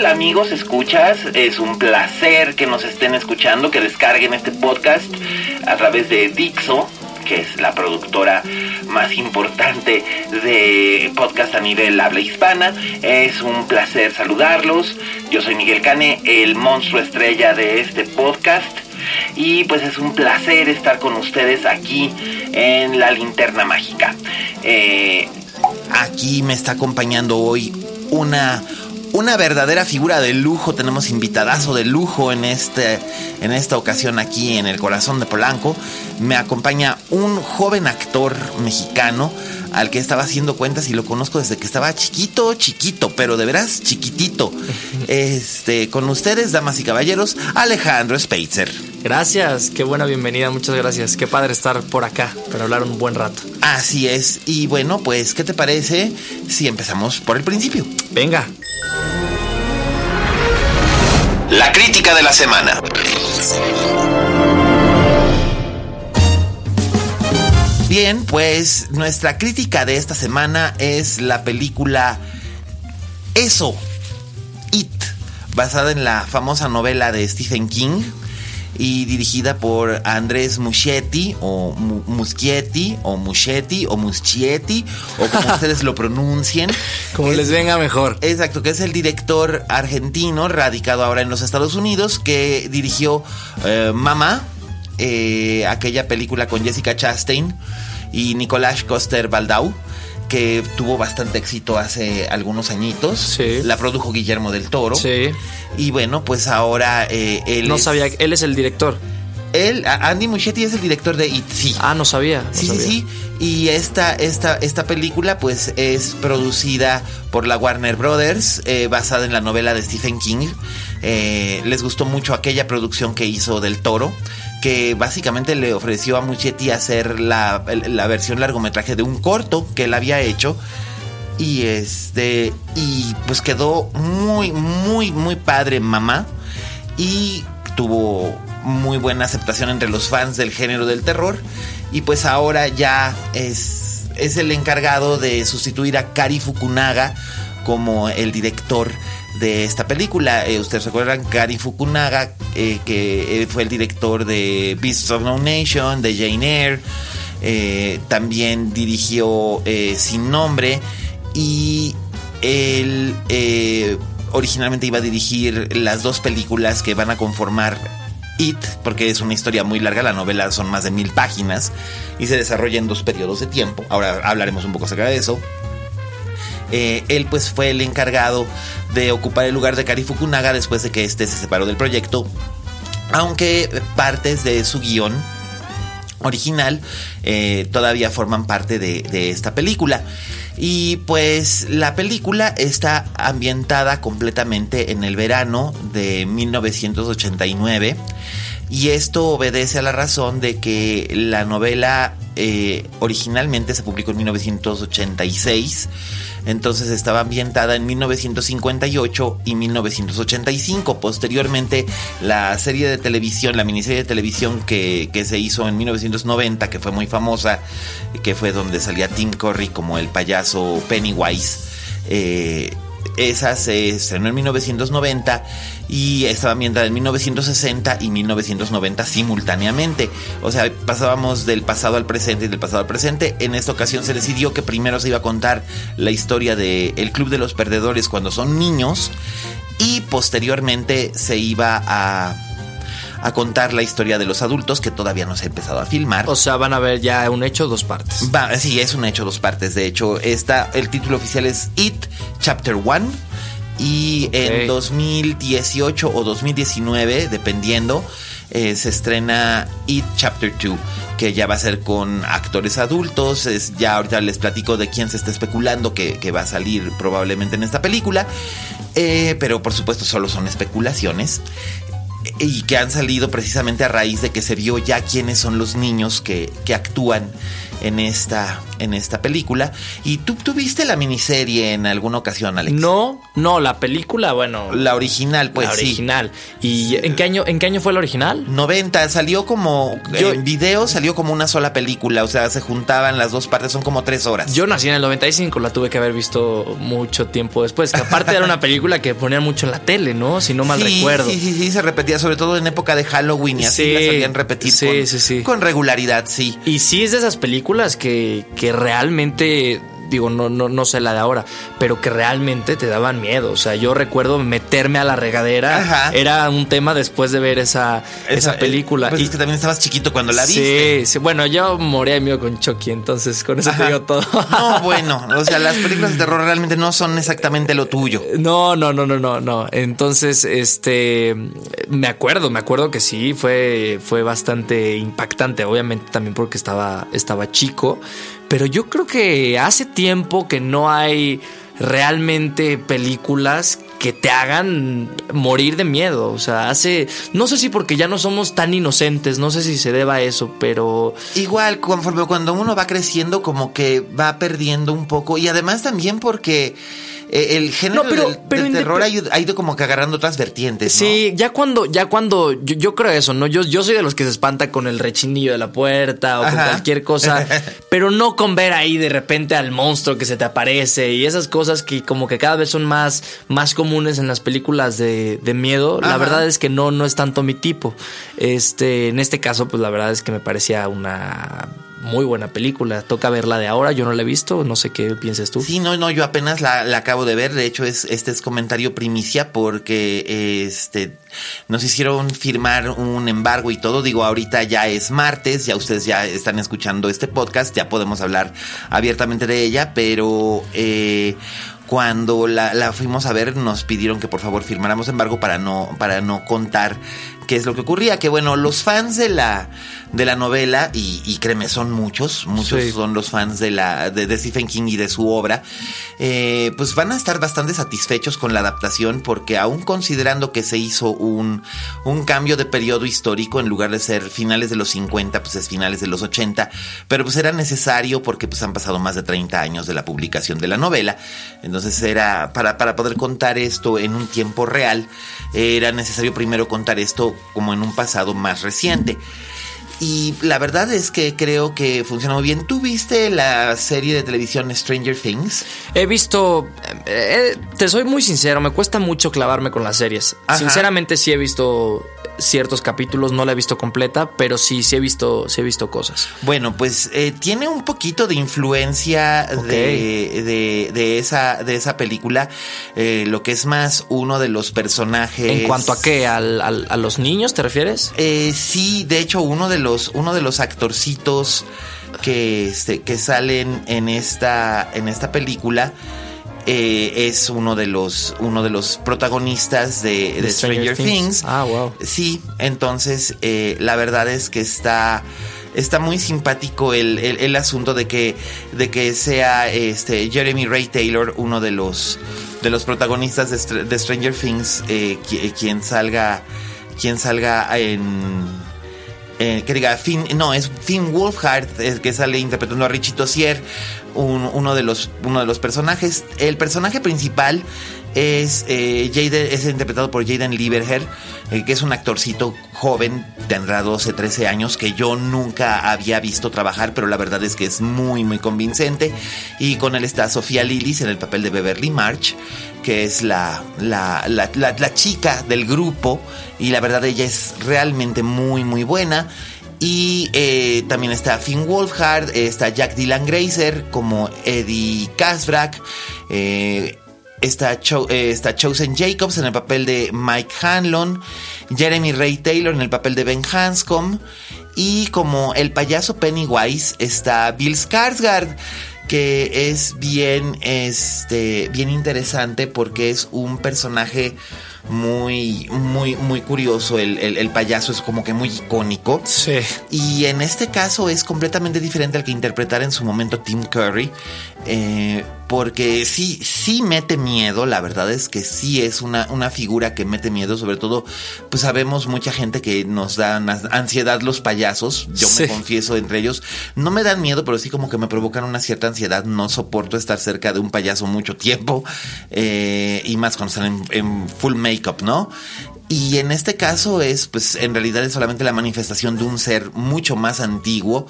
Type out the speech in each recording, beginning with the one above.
Amigos? ¿Escuchas? Es un placer que nos estén escuchando, que descarguen este podcast a través de Dixo, que es la productora más importante de podcast a nivel habla hispana. Es un placer saludarlos. Yo soy Miguel Cane, el monstruo estrella de este podcast. Y pues es un placer estar con ustedes aquí en la linterna mágica. Eh, aquí me está acompañando hoy una una verdadera figura de lujo. Tenemos invitadazo de lujo en, este, en esta ocasión aquí en el corazón de Polanco. Me acompaña un joven actor mexicano al que estaba haciendo cuentas y lo conozco desde que estaba chiquito, chiquito, pero de veras chiquitito. Este, con ustedes, damas y caballeros, Alejandro Speitzer. Gracias, qué buena bienvenida, muchas gracias. Qué padre estar por acá para hablar un buen rato. Así es. Y bueno, pues, ¿qué te parece si empezamos por el principio? Venga. La crítica de la semana. Bien, pues nuestra crítica de esta semana es la película Eso, It, basada en la famosa novela de Stephen King y dirigida por Andrés Muschietti o Mu- Muschietti o Muschetti o Muschietti o como ustedes lo pronuncien. Como Es- les venga mejor. Exacto, que es el director argentino radicado ahora en los Estados Unidos que dirigió eh, Mamá, eh, aquella película con Jessica Chastain y Nicolás Coster Baldau que tuvo bastante éxito hace algunos añitos. Sí. La produjo Guillermo del Toro. Sí. Y bueno, pues ahora eh, él No es- sabía, él es el director. Él, Andy Muschietti es el director de It, sí. Ah, no sabía. no Sí, sí, sí. Y esta, esta, esta película, pues, es producida por la Warner Brothers, eh, basada en la novela de Stephen King. Eh, les gustó mucho aquella producción que hizo del Toro, que básicamente le ofreció a Muchetti hacer la, la versión largometraje de un corto que él había hecho. Y este. Y pues quedó muy, muy, muy padre, mamá. Y tuvo muy buena aceptación entre los fans del género del terror. Y pues ahora ya es, es el encargado de sustituir a Kari Fukunaga como el director de esta película. Eh, Ustedes recuerdan Kari Fukunaga, eh, que eh, fue el director de Beasts of No Nation, de Jane Eyre. Eh, también dirigió Sin Nombre. Y él originalmente iba a dirigir las dos películas que van a conformar It, porque es una historia muy larga, la novela son más de mil páginas y se desarrolla en dos periodos de tiempo. Ahora hablaremos un poco acerca de eso. Eh, él pues fue el encargado de ocupar el lugar de Kari Fukunaga después de que este se separó del proyecto, aunque partes de su guion original eh, todavía forman parte de, de esta película. Y pues la película está ambientada completamente en el verano de 1989. Y esto obedece a la razón de que la novela eh, originalmente se publicó en 1986. Entonces estaba ambientada en 1958 y 1985. Posteriormente, la serie de televisión, la miniserie de televisión que, que se hizo en 1990, que fue muy famosa, que fue donde salía Tim Curry como el payaso Pennywise. eh, esa se estrenó en 1990 y estaba ambientada en 1960 y 1990 simultáneamente. O sea, pasábamos del pasado al presente y del pasado al presente. En esta ocasión se decidió que primero se iba a contar la historia de El Club de los Perdedores cuando son niños y posteriormente se iba a a contar la historia de los adultos que todavía no se ha empezado a filmar. O sea, van a ver ya un hecho, dos partes. Va, sí, es un hecho, dos partes. De hecho, está, el título oficial es It Chapter 1. Y en 2018 o 2019, dependiendo, eh, se estrena It Chapter 2, que ya va a ser con actores adultos. Es, ya ahorita les platico de quién se está especulando que, que va a salir probablemente en esta película. Eh, pero por supuesto solo son especulaciones y que han salido precisamente a raíz de que se vio ya quiénes son los niños que, que actúan en esta, en esta película. ¿Y tú tuviste la miniserie en alguna ocasión, Alex? No, no, la película, bueno. La original, pues La original. ¿Y en qué año, en qué año fue la original? 90, salió como. en video salió como una sola película. O sea, se juntaban las dos partes, son como tres horas. Yo nací en el 95, la tuve que haber visto mucho tiempo después. Que aparte era una película que ponían mucho en la tele, ¿no? Si no mal recuerdo. Sí, sí, sí, se repetía, sobre todo en época de Halloween y así la solían repetir con, con regularidad, sí. Y sí es de esas películas que, que realmente digo, no, no, no sé la de ahora, pero que realmente te daban miedo. O sea, yo recuerdo meterme a la regadera. Era un tema después de ver esa, esa, película. Pues y es que también estabas chiquito cuando la viste. Sí, sí. Bueno, yo moría de miedo con Chucky, entonces con eso te digo todo. No, bueno, o sea, las películas de terror realmente no son exactamente lo tuyo. No, no, no, no, no, no. Entonces, este, me acuerdo, me acuerdo que sí, fue, fue bastante impactante, obviamente también porque estaba, estaba chico, pero yo creo que hace tiempo que no hay realmente películas que te hagan morir de miedo. O sea, hace. No sé si porque ya no somos tan inocentes, no sé si se deba a eso, pero. Igual, conforme cuando uno va creciendo, como que va perdiendo un poco. Y además también porque el género del, terror ha ido, como que agarrando otras vertientes. Sí, ya cuando, ya cuando, yo, creo eso, ¿no? Yo, yo soy de los que se espanta con el rechinillo de la puerta o con cualquier cosa, pero no con ver ahí de repente al monstruo que se te aparece y esas cosas que como que cada vez son más, más comunes en las películas de, miedo. La verdad es que no, no es tanto mi tipo. Este, en este caso, pues la verdad es que me parecía una muy buena película. Toca verla de ahora, yo no la he visto, no sé qué piensas tú. Sí, no, no, yo apenas la, acabo de ver. De hecho, es, este es comentario primicia porque este nos hicieron firmar un embargo y todo. Digo, ahorita ya es martes, ya ustedes ya están escuchando este podcast, ya podemos hablar abiertamente de ella, pero eh, cuando la, la, fuimos a ver nos pidieron que por favor firmáramos embargo para no, para no contar qué es lo que ocurría. Que bueno, los fans de la, de la novela, y, y créeme, son muchos, muchos son los fans de, la, de, Stephen King y de su obra, eh, pues van a estar bastante satisfechos con la adaptación porque aún considerando que se hizo un, un cambio de periodo histórico, en lugar de ser finales de los 50, pues es finales de los 80, pero pues era necesario porque pues han pasado más de 30 años de la publicación de la novela, entonces era para, para poder contar esto en un tiempo real, era necesario primero contar esto como en un pasado más reciente. Y la verdad es que creo que funciona muy bien. ¿Tú viste la serie de televisión Stranger Things? He visto. Eh, te soy muy sincero, me cuesta mucho clavarme con las series. Sinceramente, sí he visto ciertos capítulos, no la he visto completa, pero sí, sí he visto, sí he visto cosas. Bueno, pues eh, tiene un poquito de influencia de, de, esa, de esa película, eh, lo que es más uno de los personajes. ¿En cuanto a qué? ¿Al, a los niños te refieres? Eh, sí, de hecho, uno de los, uno de los actorcitos que, este, que salen en esta, en esta película eh, es uno de los uno de los protagonistas de, Stranger, Things. Ah, wow. Sí, entonces eh, la verdad es que está está muy simpático el, el, asunto de que de que sea este Jeremy Ray Taylor uno de los de los protagonistas de, Stranger Things eh, quien salga quien salga en que diga Finn, no, es Finn Wolfhard, que sale interpretando a Richie Tossier, uno, de los, uno de los personajes. El personaje principal es, eh, es interpretado por Jaden Lieberher, eh, que es un actorcito joven, tendrá 12, 13 años, que yo nunca había visto trabajar, pero la verdad es que es muy, muy convincente. Y con él está Sofía Lillis en el papel de Beverly March, que es la, la, la, la chica del grupo, y la verdad ella es realmente muy, muy buena. Y eh, también está Finn Wolfhard, está Jack Dylan Grazer como Eddie Kasbrak. Eh, está, eh, está Chosen Jacobs en el papel de Mike Hanlon, Jeremy Ray Taylor en el papel de Ben Hanscom y como el payaso Pennywise está Bill Skarsgård que es bien, este, bien interesante porque es un personaje muy, muy, muy curioso. El, el, payaso es como que muy icónico. Sí. Y en este caso es completamente diferente al que interpretara en su momento Tim Curry. Eh, porque sí, sí mete miedo, la verdad es que sí es una, una figura que mete miedo, sobre todo, pues sabemos mucha gente que nos da ansiedad los payasos, yo me confieso entre ellos, no me dan miedo, pero sí como que me provocan una cierta ansiedad, no soporto estar cerca de un payaso mucho tiempo, eh, y más cuando están en, full makeup, ¿no? Y en este caso es, pues en realidad es solamente la manifestación de un ser mucho más antiguo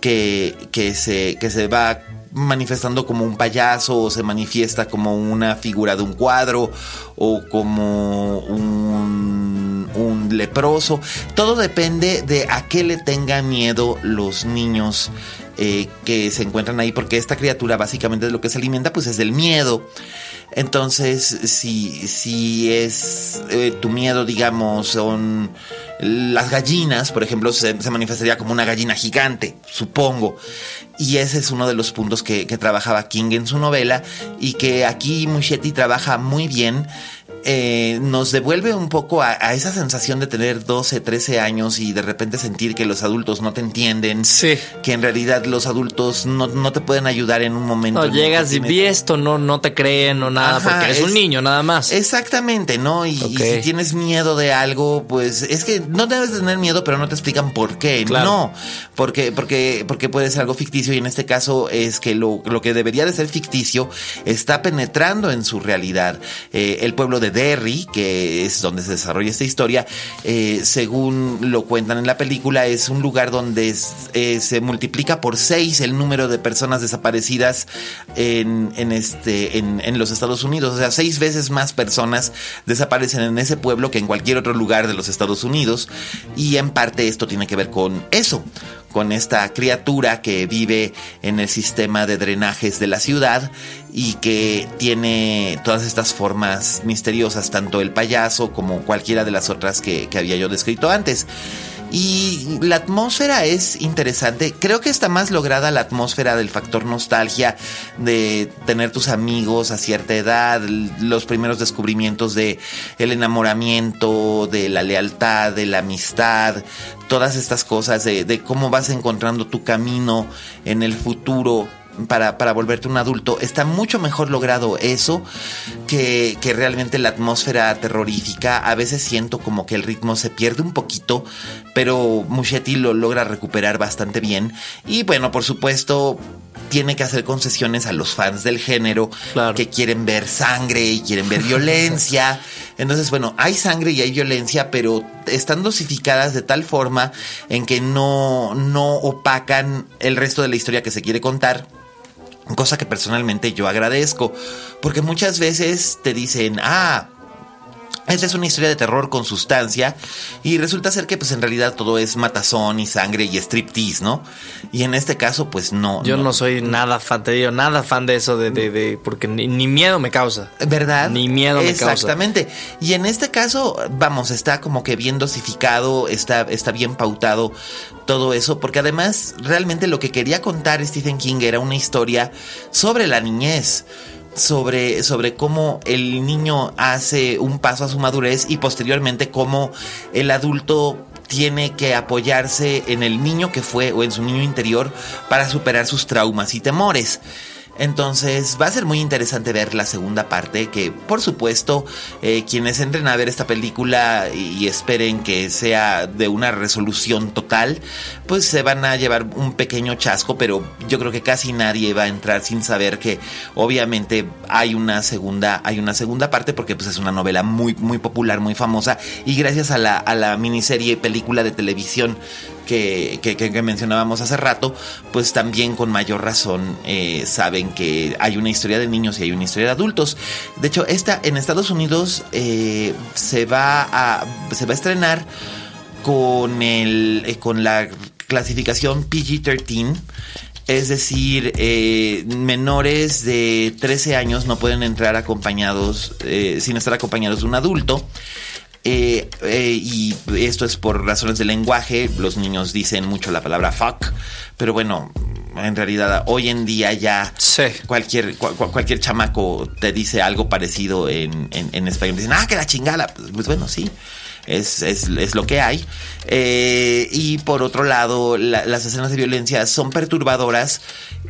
que, que, se, que se va manifestando como un payaso o se manifiesta como una figura de un cuadro o como un, un leproso. Todo depende de a qué le tengan miedo los niños eh, que se encuentran ahí, porque esta criatura básicamente de lo que se alimenta pues es del miedo. Entonces, si, si es eh, tu miedo, digamos, son las gallinas, por ejemplo, se, manifestaría como una gallina gigante, supongo. Y ese es uno de los puntos que, trabajaba King en su novela y que aquí Muschietti trabaja muy bien eh, nos devuelve un poco a, esa sensación de tener 12, 13 años y de repente sentir que los adultos no te entienden. Sí. Que en realidad los adultos no, te pueden ayudar en un momento. No, llegas y vi esto, no, no te creen o nada, porque eres un niño nada más. Exactamente, ¿no? Y, si tienes miedo de algo, pues es que no debes tener miedo, pero no te explican por qué. No, porque, porque, porque puede ser algo ficticio y en este caso es que lo, que debería de ser ficticio está penetrando en su realidad. Eh, el pueblo de Derry, que es donde se desarrolla esta historia, eh, según lo cuentan en la película, es un lugar donde eh, se multiplica por seis el número de personas desaparecidas en, este, en, los Estados Unidos. O sea, seis veces más personas desaparecen en ese pueblo que en cualquier otro lugar de los Estados Unidos. Y en parte esto tiene que ver con eso, con esta criatura que vive en el sistema de drenajes de la ciudad y que tiene todas estas formas misteriosas, tanto el payaso como cualquiera de las otras que, había yo descrito antes. Y la atmósfera es interesante. Creo que está más lograda la atmósfera del factor nostalgia, de tener tus amigos a cierta edad, los primeros descubrimientos de el enamoramiento, de la lealtad, de la amistad, todas estas cosas, de, de cómo vas encontrando tu camino en el futuro para, para, volverte un adulto. Está mucho mejor logrado eso que, que, realmente la atmósfera terrorífica. A veces siento como que el ritmo se pierde un poquito, pero Muschetti lo logra recuperar bastante bien. Y bueno, por supuesto, tiene que hacer concesiones a los fans del género que quieren ver sangre y quieren ver violencia. Entonces, bueno, hay sangre y hay violencia, pero están dosificadas de tal forma en que no, no opacan el resto de la historia que se quiere contar Cosa que personalmente yo agradezco, porque muchas veces te dicen, ah, esta es una historia de terror con sustancia y resulta ser que pues en realidad todo es matazón y sangre y striptease, ¿no? Y en este caso pues no. Yo no, soy nada fan, te digo, nada fan de eso, de, de, porque ni, miedo me causa. ¿Verdad? Ni miedo me causa. Exactamente. Y en este caso, vamos, está como que bien dosificado, está, está bien pautado todo eso, porque además realmente lo que quería contar Stephen King era una historia sobre la niñez sobre, sobre cómo el niño hace un paso a su madurez y posteriormente cómo el adulto tiene que apoyarse en el niño que fue o en su niño interior para superar sus traumas y temores. Entonces va a ser muy interesante ver la segunda parte, que por supuesto eh, quienes entren a ver esta película y, esperen que sea de una resolución total, pues se van a llevar un pequeño chasco, pero yo creo que casi nadie va a entrar sin saber que obviamente hay una segunda, hay una segunda parte porque pues es una novela muy, muy popular, muy famosa y gracias a la, a la miniserie película de televisión que, que, mencionábamos hace rato, pues también con mayor razón eh, saben que hay una historia de niños y hay una historia de adultos. De hecho, esta en Estados Unidos eh, se, va a, se va a estrenar con, el, eh, con la clasificación PG-13 Es decir, menores de 13 años no pueden entrar acompañados, sin estar acompañados de un adulto. Eh, eh, y esto es por razones de lenguaje. Los niños dicen mucho la palabra fuck, pero bueno, en realidad hoy en día ya Sí. cualquier, cu- cu- cualquier chamaco te dice algo parecido en, en, en español. Dicen, ah, que la chingada. Pues, pues bueno, sí. Es, es, es lo que hay. Eh, y por otro lado, la- las escenas de violencia son perturbadoras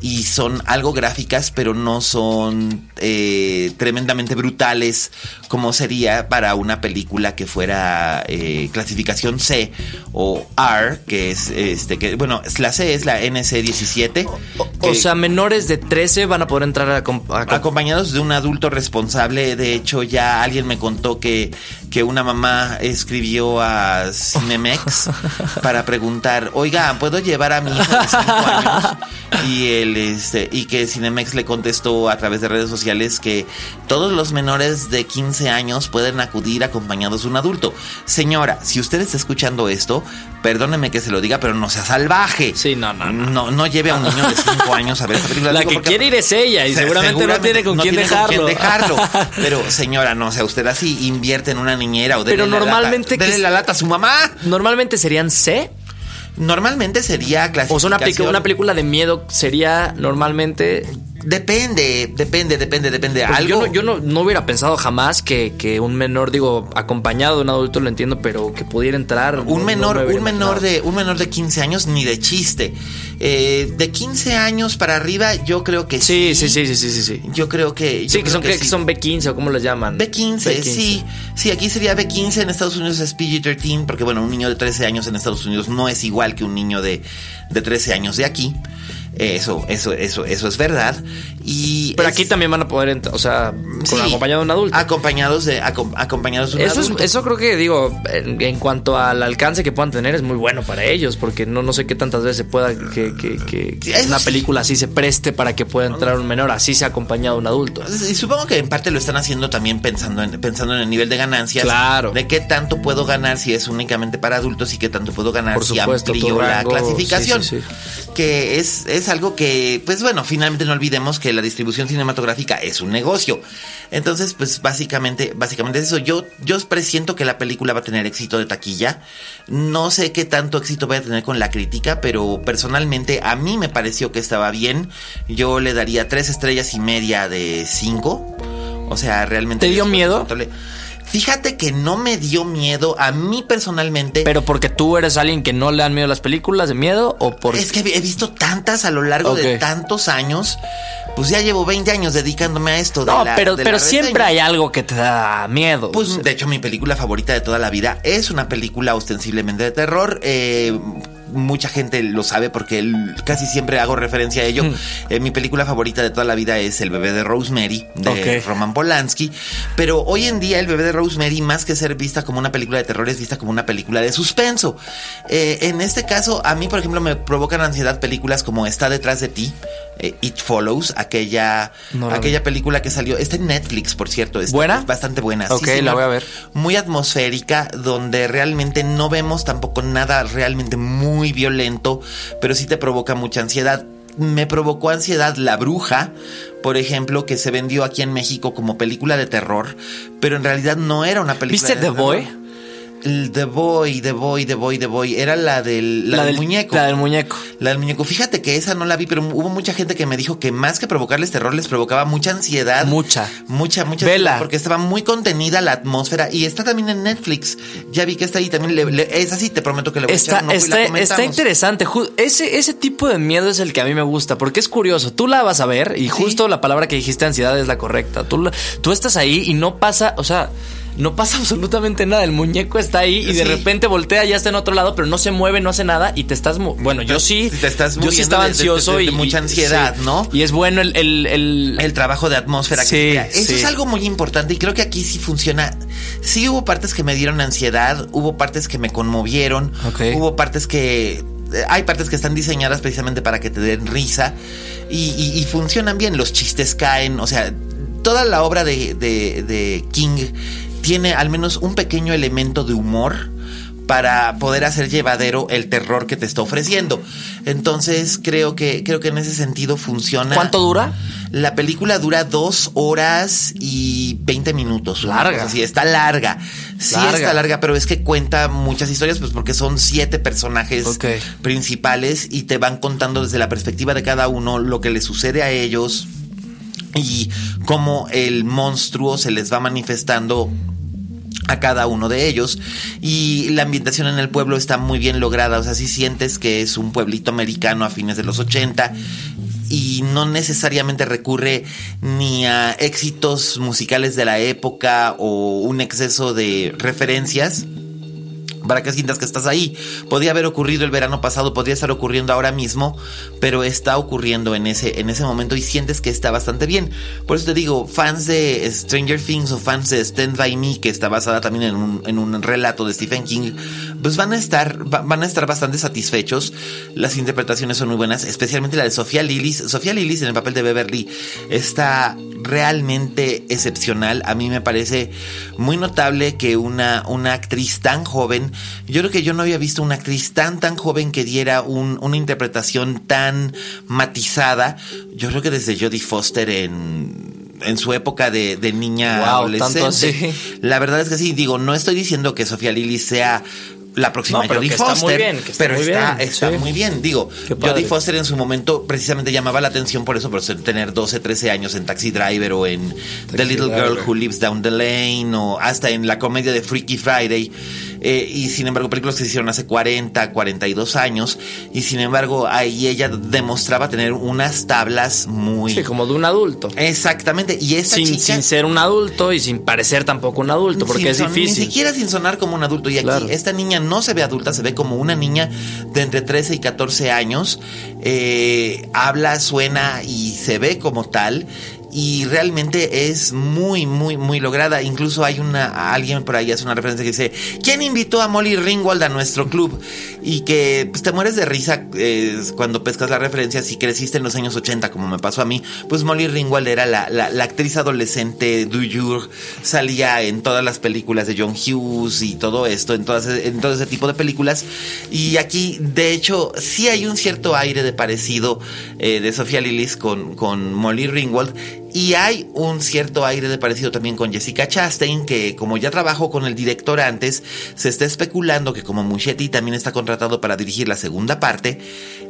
y son algo gráficas, pero no son eh, tremendamente brutales como sería para una película que fuera eh, clasificación C o R, que es este que bueno, la C es la NC17. O sea, menores de 13 van a poder entrar a, com- a com- acompañados de un adulto responsable. De hecho, ya alguien me contó que, que una mamá escribió a Cinemex para preguntar, oiga, ¿puedo llevar a mi hijo de 5 años? Y él, este, y que Cinemex le contestó a través de redes sociales que todos los menores de 15 años pueden acudir acompañados de un adulto. Señora, si usted está escuchando esto, perdóneme que se lo diga, pero no sea salvaje. Sí, no, no, no. No, no lleve a un niño de 5 años a ver esta película. La Digo, que quiere ir es ella y Se- seguramente, no tiene con quién tiene dejarlo. dejarlo. Pero señora, no, o sea, usted así invierte en una niñera o dele Pero la normalmente lata, que dele es- la lata a su mamá. Normalmente serían C. Normalmente sería clasificación. O sea, una película de miedo sería normalmente. Depende, depende, depende, depende. Pues Algo Yo, no, yo no, no hubiera pensado jamás que, que un menor, digo, acompañado de un adulto lo entiendo, pero que pudiera entrar. un no menor, me un menor de un menor de 15 años ni de chiste. Eh, de 15 años para arriba, yo creo que Sí, sí. sí, sí, sí, sí. Yo creo que yo Sí, que creo son, que sí. son B15 o cómo les llaman. B15, sí. Sí, aquí sería B15, en Estados Unidos es PG-13, porque bueno, un niño de 13 años en Estados Unidos no es igual que un niño de, de 13 años de aquí. Eso, eso, eso, eso es verdad. Y Pero es- aquí también van a poder entrar, o sea, con, sí, acompañado de un adulto. Acompañados de, acom- acompañados de un Eso, es, eso creo que digo, en, en cuanto al alcance que puedan tener, es muy bueno para ellos, porque no, no sé qué tantas veces se pueda que, que- que una sí. película así se preste para que pueda entrar un menor, así sea acompañado de un adulto. Y supongo que en parte lo están haciendo también pensando en, pensando en el nivel de ganancias. Claro. De qué tanto puedo ganar si es únicamente para adultos y qué tanto puedo ganar Por si supuesto, amplío tu la rango, clasificación. sí, Que es, es algo que, pues bueno, finalmente no olvidemos que la distribución cinematográfica es un negocio. Entonces, pues básicamente, básicamente es eso. Yo, yo presiento que la película va a tener éxito de taquilla. No sé qué tanto éxito va a tener con la crítica, pero personalmente a mí me pareció que estaba bien. Yo le daría tres estrellas y media de cinco. O sea, realmente. ¿Te dio miedo? Fíjate que no me dio miedo a mí personalmente. Pero porque tú eres alguien que no le dan miedo las películas de miedo o por Es que he visto tantas a lo largo de tantos años. Pues ya llevo 20 años dedicándome a esto. de No, la- pero, de pero la siempre hay algo que te da miedo. Pues de hecho mi película favorita de toda la vida es una película ostensiblemente de terror. Eh, mucha gente lo sabe porque el- casi siempre hago referencia a ello. Hmm. Eh, mi película favorita de toda la vida es El bebé de Rosemary de. Roman Polanski. Pero hoy en día El bebé de Rosemary, más que ser vista como una película de terror, es vista como una película de suspenso. Eh, en este caso, a mí, por ejemplo, me provocan ansiedad películas como Está detrás de ti. Eh, It Follows, aquella, No aquella película que salió, está en Netflix, por cierto, está- ¿Buena? es bastante buena. Ok, la voy a ver. Muy atmosférica, donde realmente no vemos tampoco nada realmente muy violento, pero sí te provoca mucha ansiedad. Me provocó ansiedad La Bruja, por ejemplo, que se vendió aquí en México como película de terror, pero en realidad no era una película ¿Viste de The terror. Boy? El The Boy, The Boy, The Boy, The Boy. Era la del, la del muñeco. La del muñeco. La del muñeco. Fíjate que esa no la vi, pero hubo mucha gente que me dijo que más que provocarles terror les provocaba mucha ansiedad. Mucha. Mucha, mucha Vela. Porque estaba muy contenida la atmósfera y está también en Netflix. Ya vi que está ahí también. Le, le- es así, te prometo que le voy a Está, echar un ojo y la está, está interesante. Ese, ese tipo de miedo es el que a mí me gusta, porque es curioso. Tú la vas a ver y justo la palabra que dijiste, ansiedad, es la correcta. Tú, la- tú estás ahí y no pasa, o sea, no pasa absolutamente nada. El muñeco está ahí y de repente voltea, ya está en otro lado, pero no se mueve, no hace nada y te estás... Bueno, yo sí. Te estás yo sí estaba de- ansioso de- de y... mucha ansiedad, sí. ¿no? Y es bueno el... el, el- el trabajo de atmósfera que Sí, se crea. Eso es algo muy importante y creo que aquí sí funciona. Sí hubo partes que me dieron ansiedad, hubo partes que me conmovieron, hubo partes que... eh, Hay partes que están diseñadas precisamente para que te den risa y, y- y funcionan bien, los chistes caen, o sea, toda la obra de, de- de King tiene al menos un pequeño elemento de humor para poder hacer llevadero el terror que te está ofreciendo. Entonces creo que, creo que en ese sentido funciona. ¿Cuánto dura? La película dura dos horas y 20 minutos. Larga. Sí, está larga. Sí, está larga, pero es que cuenta muchas historias, pues porque son siete personajes principales y te van contando desde la perspectiva de cada uno lo que le sucede a ellos y cómo el monstruo se les va manifestando a cada uno de ellos. Y la ambientación en el pueblo está muy bien lograda, o sea, si sientes que es un pueblito americano a fines de los 80 y no necesariamente recurre ni a éxitos musicales de la época o un exceso de referencias para que sientas que estás ahí. Podía haber ocurrido el verano pasado, podría estar ocurriendo ahora mismo, pero está ocurriendo en ese, en ese momento y sientes que está bastante bien. Por eso te digo, fans de Stranger Things o fans de Stand By Me, que está basada también en un, en un relato de Stephen King, pues van a estar, van a estar bastante satisfechos. Las interpretaciones son muy buenas, especialmente la de Sofía Lillis. Sofía Lillis en el papel de Beverly está realmente excepcional. A mí me parece muy notable que una, una actriz tan joven, yo creo que yo no había visto una actriz tan tan joven que diera una interpretación tan matizada. Yo creo que desde Jodie Foster en en su época de, niña adolescente. La verdad es que sí, digo, no estoy diciendo que Sofía Lily sea la próxima Jodie Foster. pero está, está muy bien. Digo, Jodie Foster en su momento precisamente llamaba la atención por eso, por tener 12, 13 años en Taxi Driver o en The Little Girl Who Lives Down the Lane o hasta en la comedia de Freaky Friday. Eh, y sin embargo, películas que se hicieron hace 40, 42 años. Y sin embargo, ahí ella demostraba tener unas tablas muy. Sí, como de un adulto. Exactamente. Y esa sin, sin ser un adulto y sin parecer tampoco un adulto, porque es difícil. Ni siquiera sin sonar como un adulto. Y aquí, esta niña no se ve adulta, se ve como una niña de entre 13 y 14 años. Eh, habla, suena y se ve como tal y realmente es muy, muy, muy lograda. Incluso hay una, alguien por ahí hace una referencia que dice, ¿quién invitó a Molly Ringwald a nuestro club? Y que pues, te mueres de risa cuando pescas la referencia, si creciste en los años 80, como me pasó a mí, pues Molly Ringwald era la, la, actriz adolescente du jour, salía en todas las películas de John Hughes y todo esto, en, todas, todo ese tipo de películas. Y aquí, de hecho, sí hay un cierto aire de parecido eh, de Sofía Lillis con, con Molly Ringwald y hay un cierto aire de parecido también con Jessica Chastain, que como ya trabajó con el director antes, se está especulando que como Muschetti también está contratado para dirigir la segunda parte.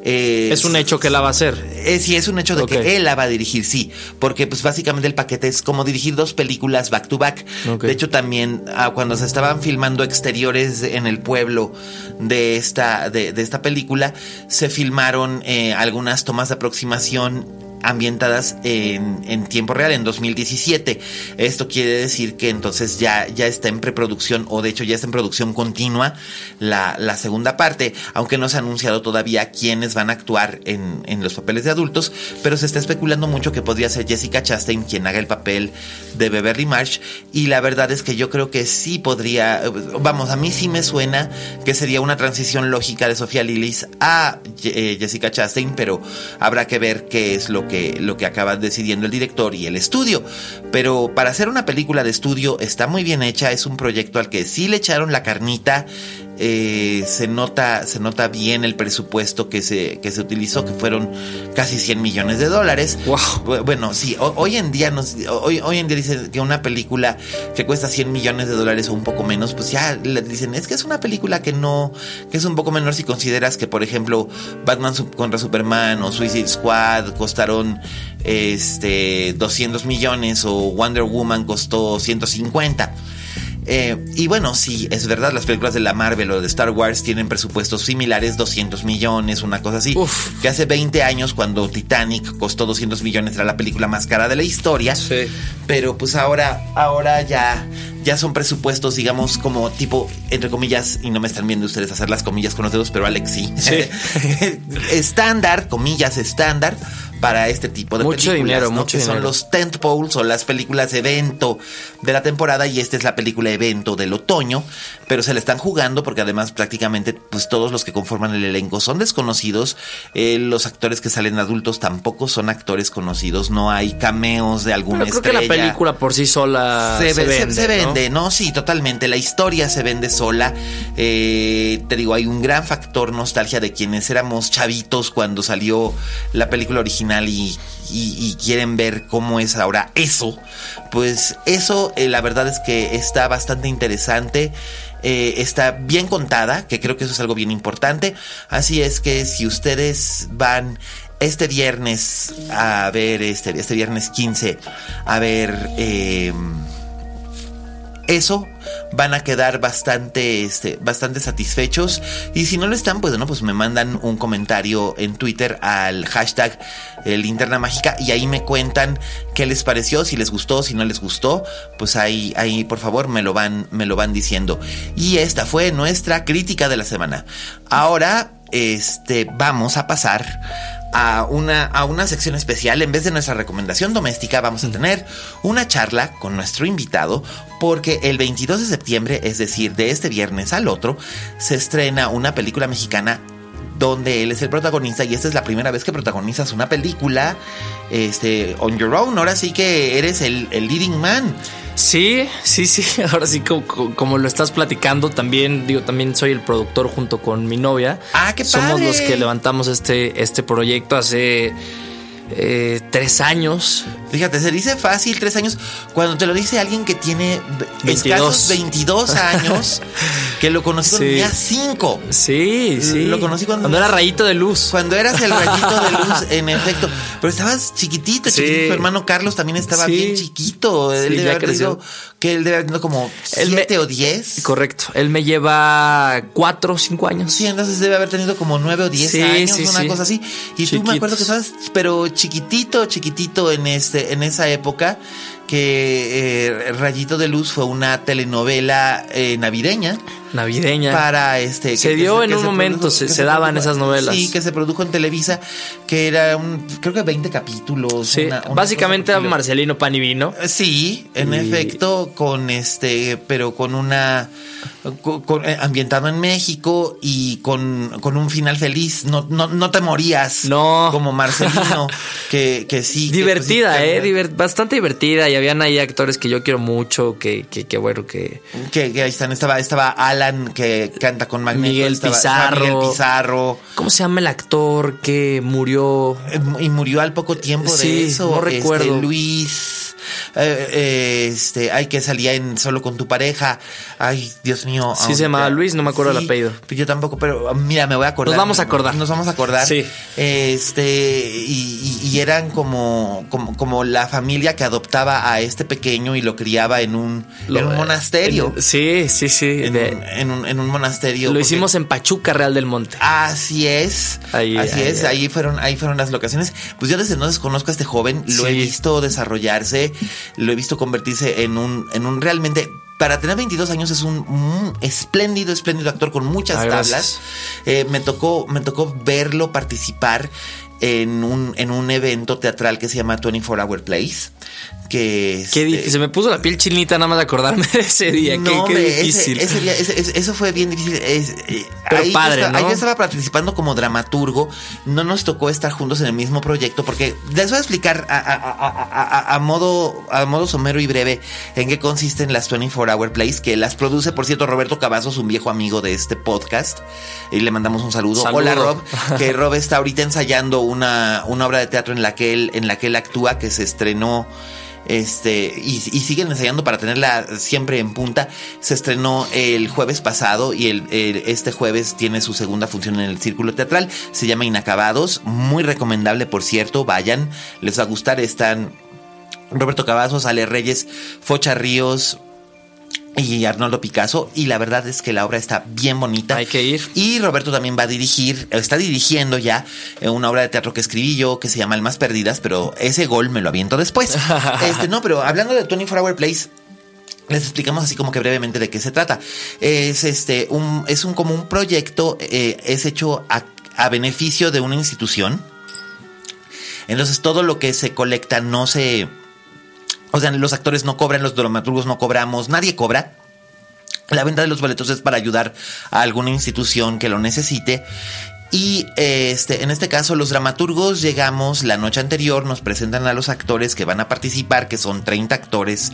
Eh, es un hecho que la va a hacer. Eh, sí, es un hecho de que él la va a dirigir, sí. Porque pues básicamente el paquete es como dirigir dos películas back to back. De hecho también ah, cuando se estaban filmando exteriores en el pueblo de esta, de, esta película, se filmaron eh, algunas tomas de aproximación ambientadas en, tiempo real, en 2017. Esto quiere decir que entonces ya, ya está en preproducción o de hecho ya está en producción continua la, la segunda parte, aunque no se ha anunciado todavía quiénes van a actuar en, en, los papeles de adultos, pero se está especulando mucho que podría ser Jessica Chastain quien haga el papel de Beverly Marsh y la verdad es que yo creo que sí podría, vamos, a mí sí me suena que sería una transición lógica de Sofía Lillis a eh, Jessica Chastain, pero habrá que ver qué es lo que lo que acaba decidiendo el director y el estudio. Pero para hacer una película de estudio está muy bien hecha, es un proyecto al que sí le echaron la carnita. Eh, se nota se nota bien el presupuesto que se, que se utilizó, que fueron casi 100 millones de dólares. Bueno, sí, hoy en día nos, hoy, hoy en día dicen que una película que cuesta 100 millones de dólares o un poco menos, pues ya le dicen, es que es una película que no, que es un poco menor si consideras que, por ejemplo, Batman contra Superman o Suicide Squad costaron este 200 millones o Wonder Woman costó 150. Eh, y bueno, sí, es verdad, las películas de la Marvel o de Star Wars tienen presupuestos similares, 200 millones, una cosa así. Que hace 20 años, cuando Titanic costó 200 millones, era la película más cara de la historia. Sí. Pero pues ahora, ahora ya, ya son presupuestos, digamos, como tipo, entre comillas, y no me están viendo ustedes hacer las comillas con los dedos, pero Alex sí. sí. estándar, comillas, estándar para este tipo de mucho películas. Dinero, mucho que son los tent poles o las películas evento de la temporada y esta es la película evento del otoño, pero se le están jugando porque además prácticamente pues todos los que conforman el elenco son desconocidos, eh, los actores que salen adultos tampoco son actores conocidos, no hay cameos de alguna pero creo que la película por sí sola se, vende, vende, ¿no? Sí, totalmente. La historia se vende sola. Eh, te digo, hay un gran factor nostalgia de quienes éramos chavitos cuando salió la película original y, quieren ver cómo es ahora eso. Pues eso, eh, la verdad es que está bastante interesante. Eh, está bien contada, que creo que eso es algo bien importante. Así es que si ustedes van este viernes a ver, este, este viernes 15, a ver em, eso, van a quedar bastante, este, bastante satisfechos. Y si no lo están, pues bueno, pues me mandan un comentario en Twitter al hashtag eh, Linterna Mágica y ahí me cuentan qué les pareció, si les gustó, si no les gustó, pues ahí, ahí por favor me lo van, me lo van diciendo. Y esta fue nuestra crítica de la semana. Ahora, este, vamos a pasar a una, a una sección especial. En vez de nuestra recomendación doméstica, vamos a tener una charla con nuestro invitado, porque el 22 de septiembre, es decir, de este viernes al otro, se estrena una película mexicana donde él es el protagonista y esta es la primera vez que protagonizas una película este, on your own. Ahora sí que eres el, el leading man. Sí, sí, sí. Ahora sí, como, lo estás platicando, también digo, también soy el productor junto con mi novia. Ah, qué Somos los que levantamos este, este proyecto hace eh, tres años. Fíjate, se dice fácil tres años cuando te lo dice alguien que tiene 22. 22 años, que lo conocí cuando tenía cinco. Sí, sí. Lo conocí cuando, cuando era rayito de luz. Cuando eras el rayito de luz, en efecto. Pero estabas chiquitito, chiquitito. Tu hermano Carlos también estaba bien chiquito. Él debe haber tenido, que él debe haber tenido como siete o diez. Correcto. Él me lleva cuatro o cinco años. Sí, entonces debe haber tenido como nueve o diez años, una cosa así. Y tú me acuerdo que estabas, pero chiquitito, chiquitito en este, en esa época que eh, Rayito de Luz fue una telenovela eh, navideña navideña. Para este. Se dio en un momento, se, daban esas novelas. Sí, que se produjo en Televisa, que era un, creo que 20 capítulos. Sí, básicamente era Marcelino Pan y Vino. Sí, en efecto, con este, pero con una. Eh, ambientado en México y con, con un final feliz. No, no, no te morías. No. Como Marcelino, que, que sí. Divertida, eh, bastante divertida. Y habían ahí actores que yo quiero mucho, que, que, que bueno, que. Que, ahí están, estaba, estaba Alan que canta con Magneto. Miguel Pizarro. Miguel Pizarro. ¿Cómo se llama el actor que murió? Eh, y murió al poco tiempo de eso. No recuerdo. Este, Luis. Eh, eh, este, ay, que salía en Solo con tu pareja. Ay, Dios mío. Sí, se llamaba Luis, no me acuerdo el apellido. Pues yo tampoco, pero mira, me voy a acordar. Nos vamos a acordar. Nos vamos a acordar. Sí. Este, y, eran como, como, la familia que adoptaba a este pequeño y lo criaba en un, monasterio. sí, sí, sí. En, un, monasterio. Lo hicimos en Pachuca, Real del Monte. Así es. Ahí, así es. Ahí. fueron, ahí fueron las locaciones. Pues yo desde entonces conozco a este joven, lo he visto desarrollarse lo he visto convertirse en un, en un realmente para tener 22 años es un, espléndido, espléndido actor con muchas tablas. Eh, me tocó, me tocó verlo participar en un, en un evento teatral que se llama 24 Hour Place. Que qué este, se me puso la piel chinita nada más de acordarme de ese día. No, qué, difícil. Ese, día, eso fue bien difícil. Eh, Pero padre, yo estaba, Ahí yo estaba participando como dramaturgo. No nos tocó estar juntos en el mismo proyecto porque les voy a explicar a, modo, a modo somero y breve en qué consisten las 24 Hour Plays, que las produce, por cierto, Roberto Cavazos, un viejo amigo de este podcast. Y le mandamos un saludo. Hola, Rob. Que Rob está ahorita ensayando una, una obra de teatro en la que él, en la que él actúa, que se estrenó este, y, siguen ensayando para tenerla siempre en punta. Se estrenó el jueves pasado y el, este jueves tiene su segunda función en el Círculo Teatral. Se llama Inacabados. Muy recomendable, por cierto. Vayan, les va a gustar. Están Roberto Cavazos, Ale Reyes, Focha Ríos, y Arnoldo Picasso y la verdad es que la obra está bien bonita. Hay que ir. Y Roberto también va a dirigir, está dirigiendo ya eh, una obra de teatro que escribí yo que se llama Almas Perdidas, pero ese gol me lo aviento después. este no, pero hablando de 24 Hour Place, les explicamos así como que brevemente de qué se trata. Es este un es un como un proyecto eh, es hecho a, a beneficio de una institución. Entonces todo lo que se colecta no se o sea, los actores no cobran, los dramaturgos no cobramos, nadie cobra. La venta de los boletos es para ayudar a alguna institución que lo necesite. Y este, en este caso, los dramaturgos llegamos la noche anterior, nos presentan a los actores que van a participar, que son 30 actores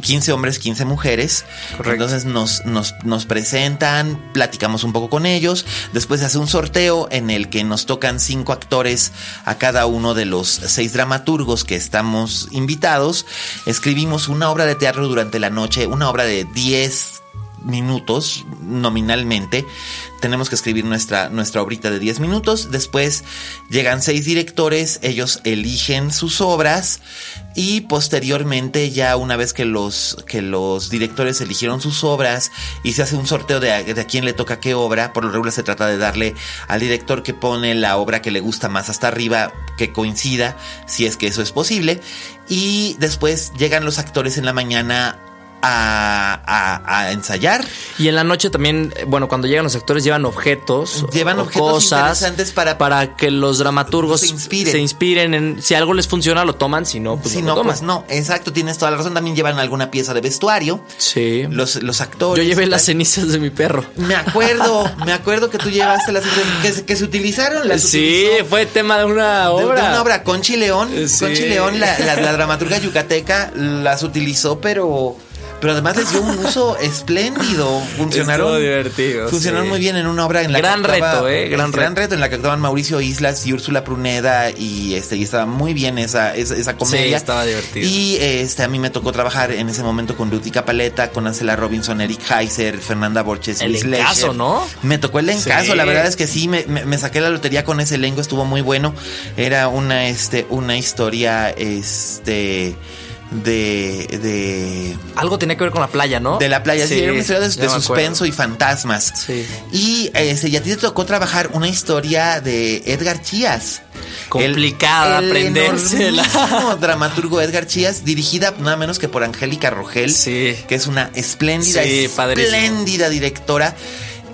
15 hombres, 15 mujeres. Entonces nos, nos, nos presentan, platicamos un poco con ellos. Después se hace un sorteo en el que nos tocan cinco actores a cada uno de los seis dramaturgos que estamos invitados. Escribimos una obra de teatro durante la noche, una obra de 10 minutos nominalmente. Tenemos que escribir nuestra, nuestra obrita de 10 minutos. Después llegan seis directores, ellos eligen sus obras y posteriormente ya una vez que los, que los directores eligieron sus obras y se hace un sorteo de a, de a quién le toca qué obra, por lo regular se trata de darle al director que pone la obra que le gusta más hasta arriba, que coincida, si es que eso es posible. Y después llegan los actores en la mañana a, a, a, ensayar. Y en la noche también, bueno, cuando llegan los actores llevan objetos, llevan o objetos cosas interesantes para, para que los dramaturgos se inspiren. se inspiren en si algo les funciona lo toman, si no pues si no, no, lo toman. pues no, exacto, tienes toda la razón. También llevan alguna pieza de vestuario. Sí. Los, los actores. Yo llevé las cenizas de mi perro. Me acuerdo, me acuerdo que tú llevaste las que, se- que se utilizaron. Las Sí, utilizó fue tema de una de- obra. De, una obra. Conchi León. Sí. Conchi León, la, la- la dramaturga yucateca, las utilizó, pero. Pero además les dio un uso espléndido. Funcionaron. Estuvo divertido, Funcionaron sí. muy bien en una obra en la Gran que actuaba- reto, eh, gran gran reto. reto en la que actuaban Mauricio Islas y Úrsula Pruneda y este y estaba muy bien esa esa, esa comedia. estaba divertido. Y este a mí me tocó trabajar en ese momento con Ruti Capaleta, con Ansela Robinson, Eric Heiser, Fernanda Borges, El encaso. ¿no? Me tocó el encaso, Sí. la verdad es que sí, me, me- me saqué la lotería con ese elenco, estuvo muy bueno. Era una, este, una historia, este, de, de, Algo tenía que ver con la playa, ¿no? de la playa, sí, era una historia de, de suspenso acuerdo. y fantasmas. Sí. Y este, y a ti te tocó trabajar una historia de Edgar Chías. Complicada el, el aprendérsela. dramaturgo Edgar Chías, dirigida nada menos que por Angélica Rogel, Sí. que es una espléndida, Sí, espléndida directora.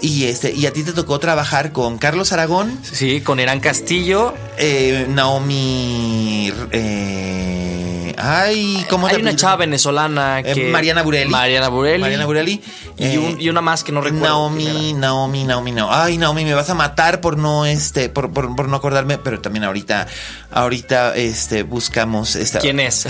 Y este, y a ti te tocó trabajar con Carlos Aragón, Sí, con Irán Castillo. eh, Naomi, eh, ay, ¿cómo Hay una chava venezolana Eh, que. Mariana Burelli. Mariana Burelli. Mariana Burelli. Y, Eh, un- y una más que no recuerdo. Naomi. Naomi, Naomi, Naomi. Ay, Naomi, me vas a matar por no, este, por, por, por no acordarme, pero también ahorita, ahorita, este, buscamos esta. ¿Quién es?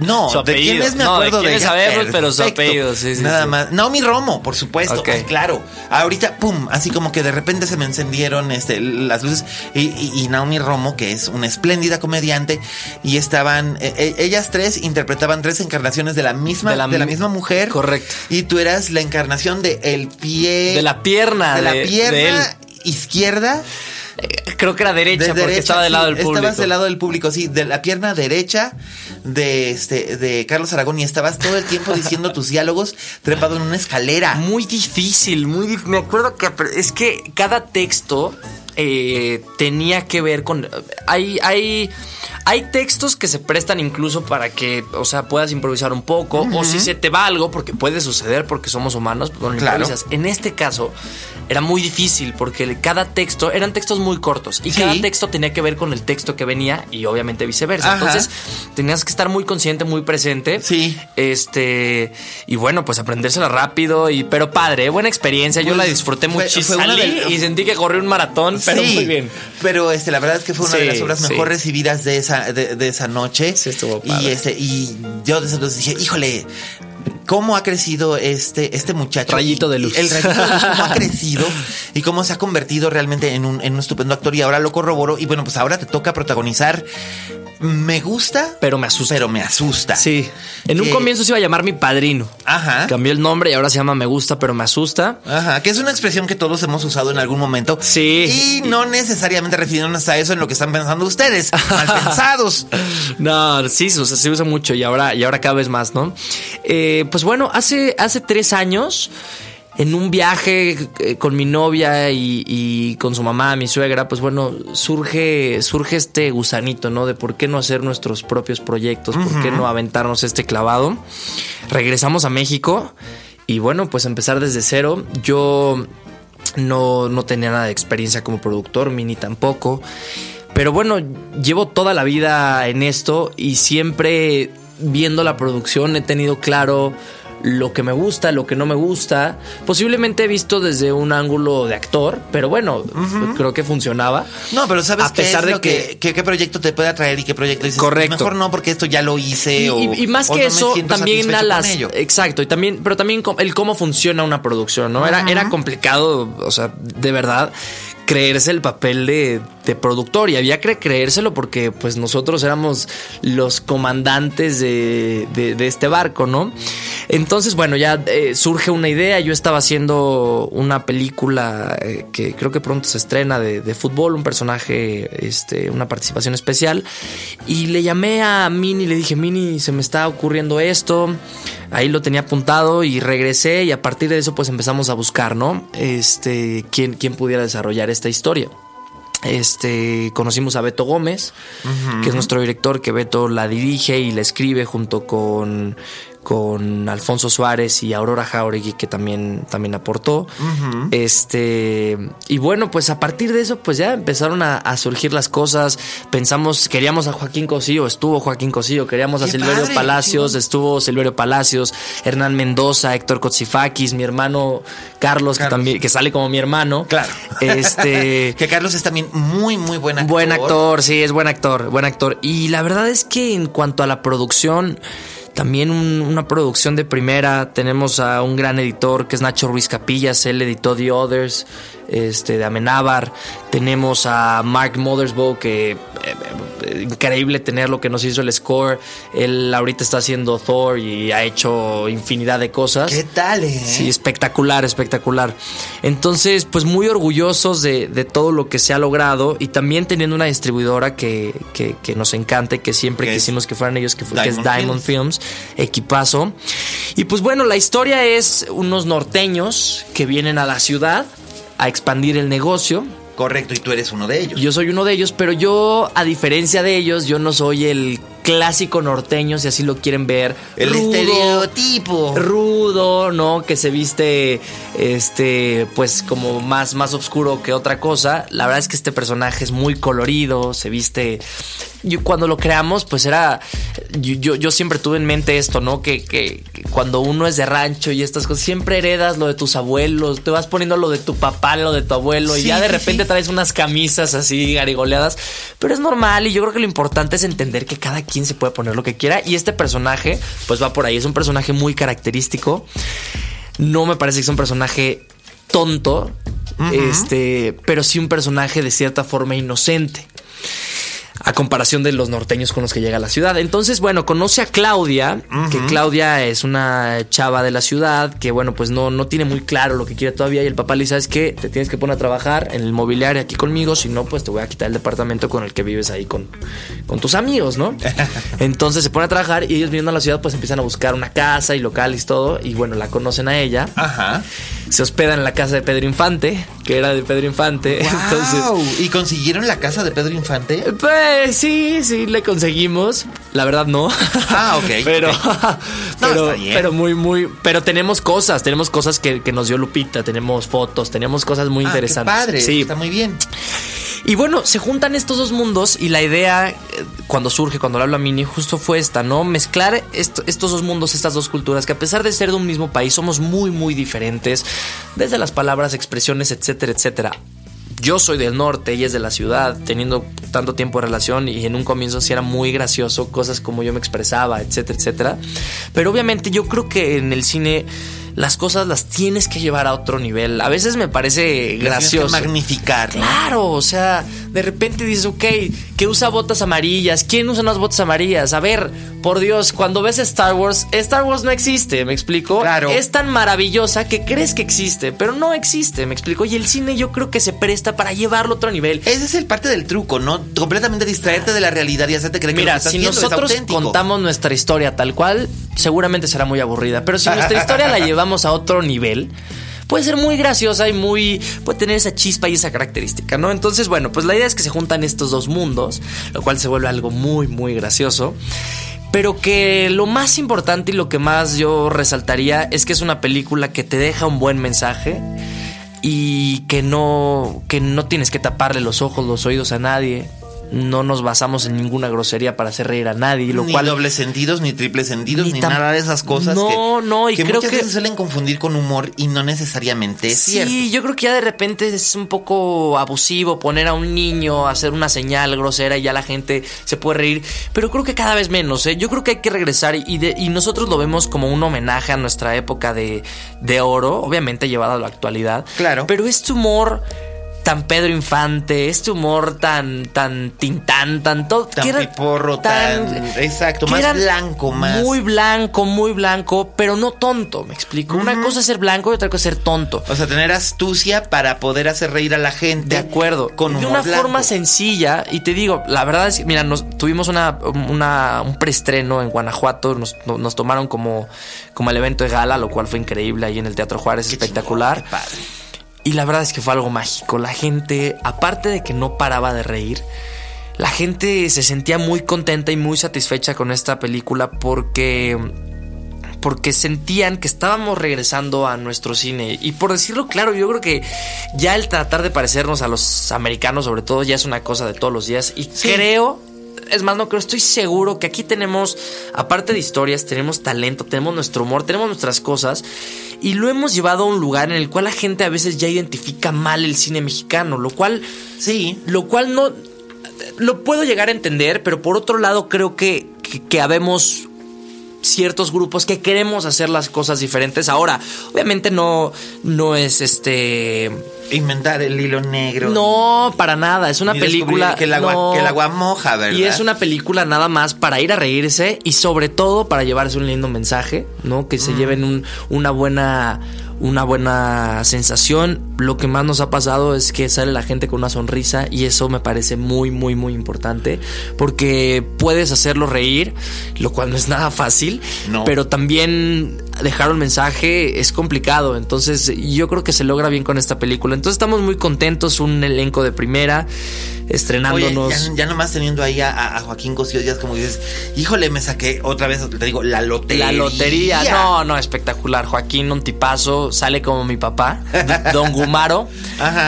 No, Su de quién es me No, de acuerdo quién sabemos, pero su apellido, sí, sí, Nada sí. más. Naomi Romo, por supuesto. Ok. Ay, claro. Ahorita, pum, así como que de repente se me encendieron, este, las luces. Y, y- y Naomi Romo, que es una espléndida comediante, y estaban, eh, eh, ellas tres interpretaban tres encarnaciones de la misma, De de la la, mi- misma mujer. Correcto. Y tú eras la encarnación de el pie. De la pierna. de la pierna de izquierda. Eh, Creo que era derecha, De porque derecha, estaba del lado del público. Estabas del lado del público, sí, de la pierna derecha de este de Carlos Aragón y estabas todo el tiempo diciendo tus diálogos trepado en una escalera. Muy difícil, muy difícil. Me acuerdo que es que cada texto eh, tenía que ver con. Hay, hay, hay textos que se prestan incluso para que, o sea, puedas improvisar un poco. O si se te va algo, porque puede suceder porque somos humanos, pues, bueno, Claro. improvisas. En este caso, era muy difícil porque cada texto eran textos muy cortos y Sí. cada texto tenía que ver con el texto que venía y obviamente viceversa. Ajá. Entonces, tenías que estar muy consciente, muy presente. Sí. Este, y bueno, pues aprendérsela rápido y pero padre, buena experiencia. Yo Pues, la disfruté fue- muchísimo. Salí de- y sentí que corrí un maratón, pero sí, muy bien. Pero este, la verdad es que fue una de las obras sí. mejor recibidas de esa, de, de esa noche. Sí, estuvo y padre. este, y yo desde entonces dije, híjole. ¿Cómo ha crecido este, este muchacho? Rayito de luz. El rayito de luz, cómo ha crecido y cómo se ha convertido realmente en un, en un estupendo actor. Y ahora lo corroboro. Y bueno, pues ahora te toca protagonizar. Me gusta, Pero me asusta. pero me asusta. Sí. En un comienzo se iba a llamar mi padrino. Ajá. Cambió el nombre y ahora se llama Me gusta, pero me asusta. Ajá, que es una expresión que todos hemos usado en algún momento. Sí. Y no necesariamente refiriéndonos a eso en lo que están pensando ustedes. Mal pensados. No, sí, o sea, se usa mucho y ahora, y ahora cada vez más, ¿no? Eh, pues bueno, hace, hace tres años, en un viaje eh, con mi novia y, y con su mamá, mi suegra, pues bueno, surge, surge este gusanito, ¿no? De por qué no hacer nuestros propios proyectos, por qué no aventarnos este clavado. Regresamos a México y bueno, pues empezar desde cero. Yo no, no tenía nada de experiencia como productor, Mini tampoco. Pero bueno, llevo toda la vida en esto y siempre viendo la producción he tenido claro lo que me gusta, lo que no me gusta. Posiblemente he visto desde un ángulo de actor, pero bueno, creo que funcionaba. No, pero sabes a pesar de que, qué proyecto te puede atraer y qué proyecto dices. Correcto. Mejor no, porque esto ya lo hice. Y, o, y, más que eso, también a las. Exacto, y también, pero también el cómo funciona una producción, ¿no? Era, era complicado, o sea, de verdad creerse el papel de, productor y había que creérselo porque pues nosotros éramos los comandantes de, este barco, ¿no? Entonces, bueno, ya eh, surge una idea, yo estaba haciendo una película eh, que creo que pronto se estrena de, fútbol, un personaje, este, una participación especial y le llamé a Mini le dije, Mini, se me está ocurriendo esto, ahí lo tenía apuntado y regresé y a partir de eso pues empezamos a buscar, ¿no? Este, quién, quién pudiera desarrollar esta historia. Este, conocimos a Beto Gómez, que es nuestro director, que Beto la dirige y la escribe junto con con Alfonso Suárez y Aurora Jauregui que también, también aportó. Este, y bueno, pues a partir de eso, pues ya empezaron a, surgir las cosas. Pensamos, queríamos a Joaquín Cosillo, estuvo Joaquín Cosillo, queríamos a Silverio Palacios, estuvo Silverio Palacios, Hernán Mendoza, Héctor Kotsifakis, mi hermano Carlos, que también, que sale como mi hermano. Claro. Este. que Carlos es también muy, muy buen actor. Buen actor, sí, es buen actor, buen actor. Y la verdad es que en cuanto a la producción, también una producción de primera. Tenemos a un gran editor que es Nacho Ruiz Capillas. Él editó The Others este, de Amenábar. Tenemos a Mark Mothersbaugh, que eh, eh, increíble tener lo que nos hizo el score. Él ahorita está haciendo Thor y ha hecho infinidad de cosas. ¿Qué tal, eh? Sí, espectacular, espectacular. Entonces, pues muy orgullosos de, todo lo que se ha logrado y también teniendo una distribuidora que, que, nos encante, que siempre quisimos que fueran ellos, que, es Diamond Films, equipazo. Y pues bueno, la historia es unos norteños que vienen a la ciudad a expandir el negocio. Correcto, y tú eres uno de ellos. Yo soy uno de ellos, pero yo, a diferencia de ellos, yo no soy el clásico norteño, si así lo quieren ver. El estereotipo. Rudo, ¿no? Que se viste, este, pues como más, más oscuro que otra cosa. La verdad es que este personaje es muy colorido, se viste yo cuando lo creamos, pues era. Yo, yo, siempre tuve en mente esto, ¿no? Que, que, cuando uno es de rancho y estas cosas, siempre heredas lo de tus abuelos, te vas poniendo lo de tu papá, lo de tu abuelo, y ya de repente traes unas camisas así garigoleadas. Pero es normal, y yo creo que lo importante es entender que cada quien se puede poner lo que quiera. Y este personaje, pues va por ahí. Es un personaje muy característico. No me parece que sea un personaje tonto. Este, pero sí un personaje de cierta forma inocente a comparación de los norteños con los que llega a la ciudad. Entonces, bueno, conoce a Claudia, que Claudia es una chava de la ciudad que, bueno, pues no, no tiene muy claro lo que quiere todavía y el papá le dice, ¿sabes qué? Te tienes que poner a trabajar en el mobiliario aquí conmigo, si no, pues te voy a quitar el departamento con el que vives ahí con, con tus amigos, ¿no? Entonces se pone a trabajar y ellos viendo a la ciudad pues empiezan a buscar una casa y locales y todo y bueno, la conocen a ella. Ajá se hospedan en la casa de Pedro Infante, que era de Pedro Infante. Entonces, ¿Y consiguieron la casa de Pedro Infante? Pues sí, sí, le conseguimos. La verdad no. Ah, ok. pero, pero, pero, muy, muy. Pero tenemos cosas, tenemos cosas que, nos dio Lupita, tenemos fotos, tenemos cosas muy ah, interesantes. Qué padre, sí. está muy bien. Y bueno, se juntan estos dos mundos y la idea, eh, cuando surge, cuando lo hablo a Mini, justo fue esta, ¿no? Mezclar estos dos mundos, estas dos culturas, que a pesar de ser de un mismo país, somos muy, muy diferentes, desde las palabras, expresiones, etcétera, etcétera yo soy del norte, ella es de la ciudad, teniendo tanto tiempo de relación y en un comienzo sí era muy gracioso, cosas como yo me expresaba, etcétera, etcétera. Pero obviamente yo creo que en el cine las cosas las tienes que llevar a otro nivel. A veces me parece gracioso. magnificar. Claro, o sea, de repente dices, ok, ¿qué usa botas amarillas? ¿Quién usa unas botas amarillas? A ver, por Dios, cuando ves Star Wars, Star Wars no existe, ¿me explico? Claro. Es tan maravillosa que crees que existe, pero no existe, ¿me explico? Y el cine yo creo que se presta para llevarlo a otro nivel. Ese es el parte del truco, ¿no? Completamente distraerte de la realidad y hacerte creer Mira, que lo si nosotros contamos nuestra historia tal cual, seguramente será muy aburrida, pero si nuestra historia la llevamos a otro nivel, puede ser muy graciosa y muy. puede tener esa chispa y esa característica, ¿no? Entonces, bueno, pues la idea es que se juntan estos dos mundos, lo cual se vuelve algo muy, muy gracioso. Pero que lo más importante y lo que más yo resaltaría es que es una película que te deja un buen mensaje y que no, que no tienes que taparle los ojos, los oídos a nadie no nos basamos en ninguna grosería para hacer reír a nadie, lo ni cual dobles sentidos, ni triples sentidos, ni, nada de esas cosas no, que, no, y que creo muchas que veces suelen confundir con humor y no necesariamente es cierto. Sí, yo creo que ya de repente es un poco abusivo poner a un niño a hacer una señal grosera y ya la gente se puede reír, pero creo que cada vez menos, ¿eh? Yo creo que hay que regresar y, y nosotros lo vemos como un homenaje a nuestra época de, de oro, obviamente llevada a la actualidad. Claro. Pero este humor tan Pedro Infante, este humor tan, tan tintán, tan todo. Tan piporro, tan, exacto, más blanco, más. Muy blanco, muy blanco, pero no tonto, me explico. Una cosa es ser blanco y otra cosa es ser tonto. O sea, tener astucia para poder hacer reír a la gente. De acuerdo. Con de una forma sencilla. Y te digo, la verdad es que, mira, nos, tuvimos una, una, un preestreno en Guanajuato. Nos, nos, tomaron como, como el evento de gala, lo cual fue increíble ahí en el Teatro Juárez, espectacular. padre. Y la verdad es que fue algo mágico. La gente, aparte de que no paraba de reír, la gente se sentía muy contenta y muy satisfecha con esta película porque porque sentían que estábamos regresando a nuestro cine. Y por decirlo claro, yo creo que ya el tratar de parecernos a los americanos, sobre todo, ya es una cosa de todos los días. Y creo es más, no creo, estoy seguro que aquí tenemos, aparte de historias, tenemos talento, tenemos nuestro humor, tenemos nuestras cosas y lo hemos llevado a un lugar en el cual la gente a veces ya identifica mal el cine mexicano, lo cual, sí, lo cual no, lo puedo llegar a entender, pero por otro lado creo que, que, que habemos ciertos grupos que queremos hacer las cosas diferentes. Ahora, obviamente no, no es este inventar el hilo negro. No, para nada. Es una película. Que el, agua, que el agua moja, ¿verdad? Y es una película nada más para ir a reírse y sobre todo para llevarse un lindo mensaje, ¿no? Que se lleven un, una buena una buena sensación. Lo que más nos ha pasado es que sale la gente con una sonrisa y eso me parece muy, muy, muy importante porque puedes hacerlo reír, lo cual no es nada fácil, pero también dejar un mensaje es complicado. Entonces yo creo que se logra bien con esta película. Entonces estamos muy contentos, un elenco de primera, estrenándonos. Oye, ya, nomás teniendo ahí a, Joaquín Cosío Díaz, como dices, híjole, me saqué otra vez, te digo, la lotería. La lotería, no, no, espectacular. Joaquín, un tipazo, sale como mi papá, Don Gumaro.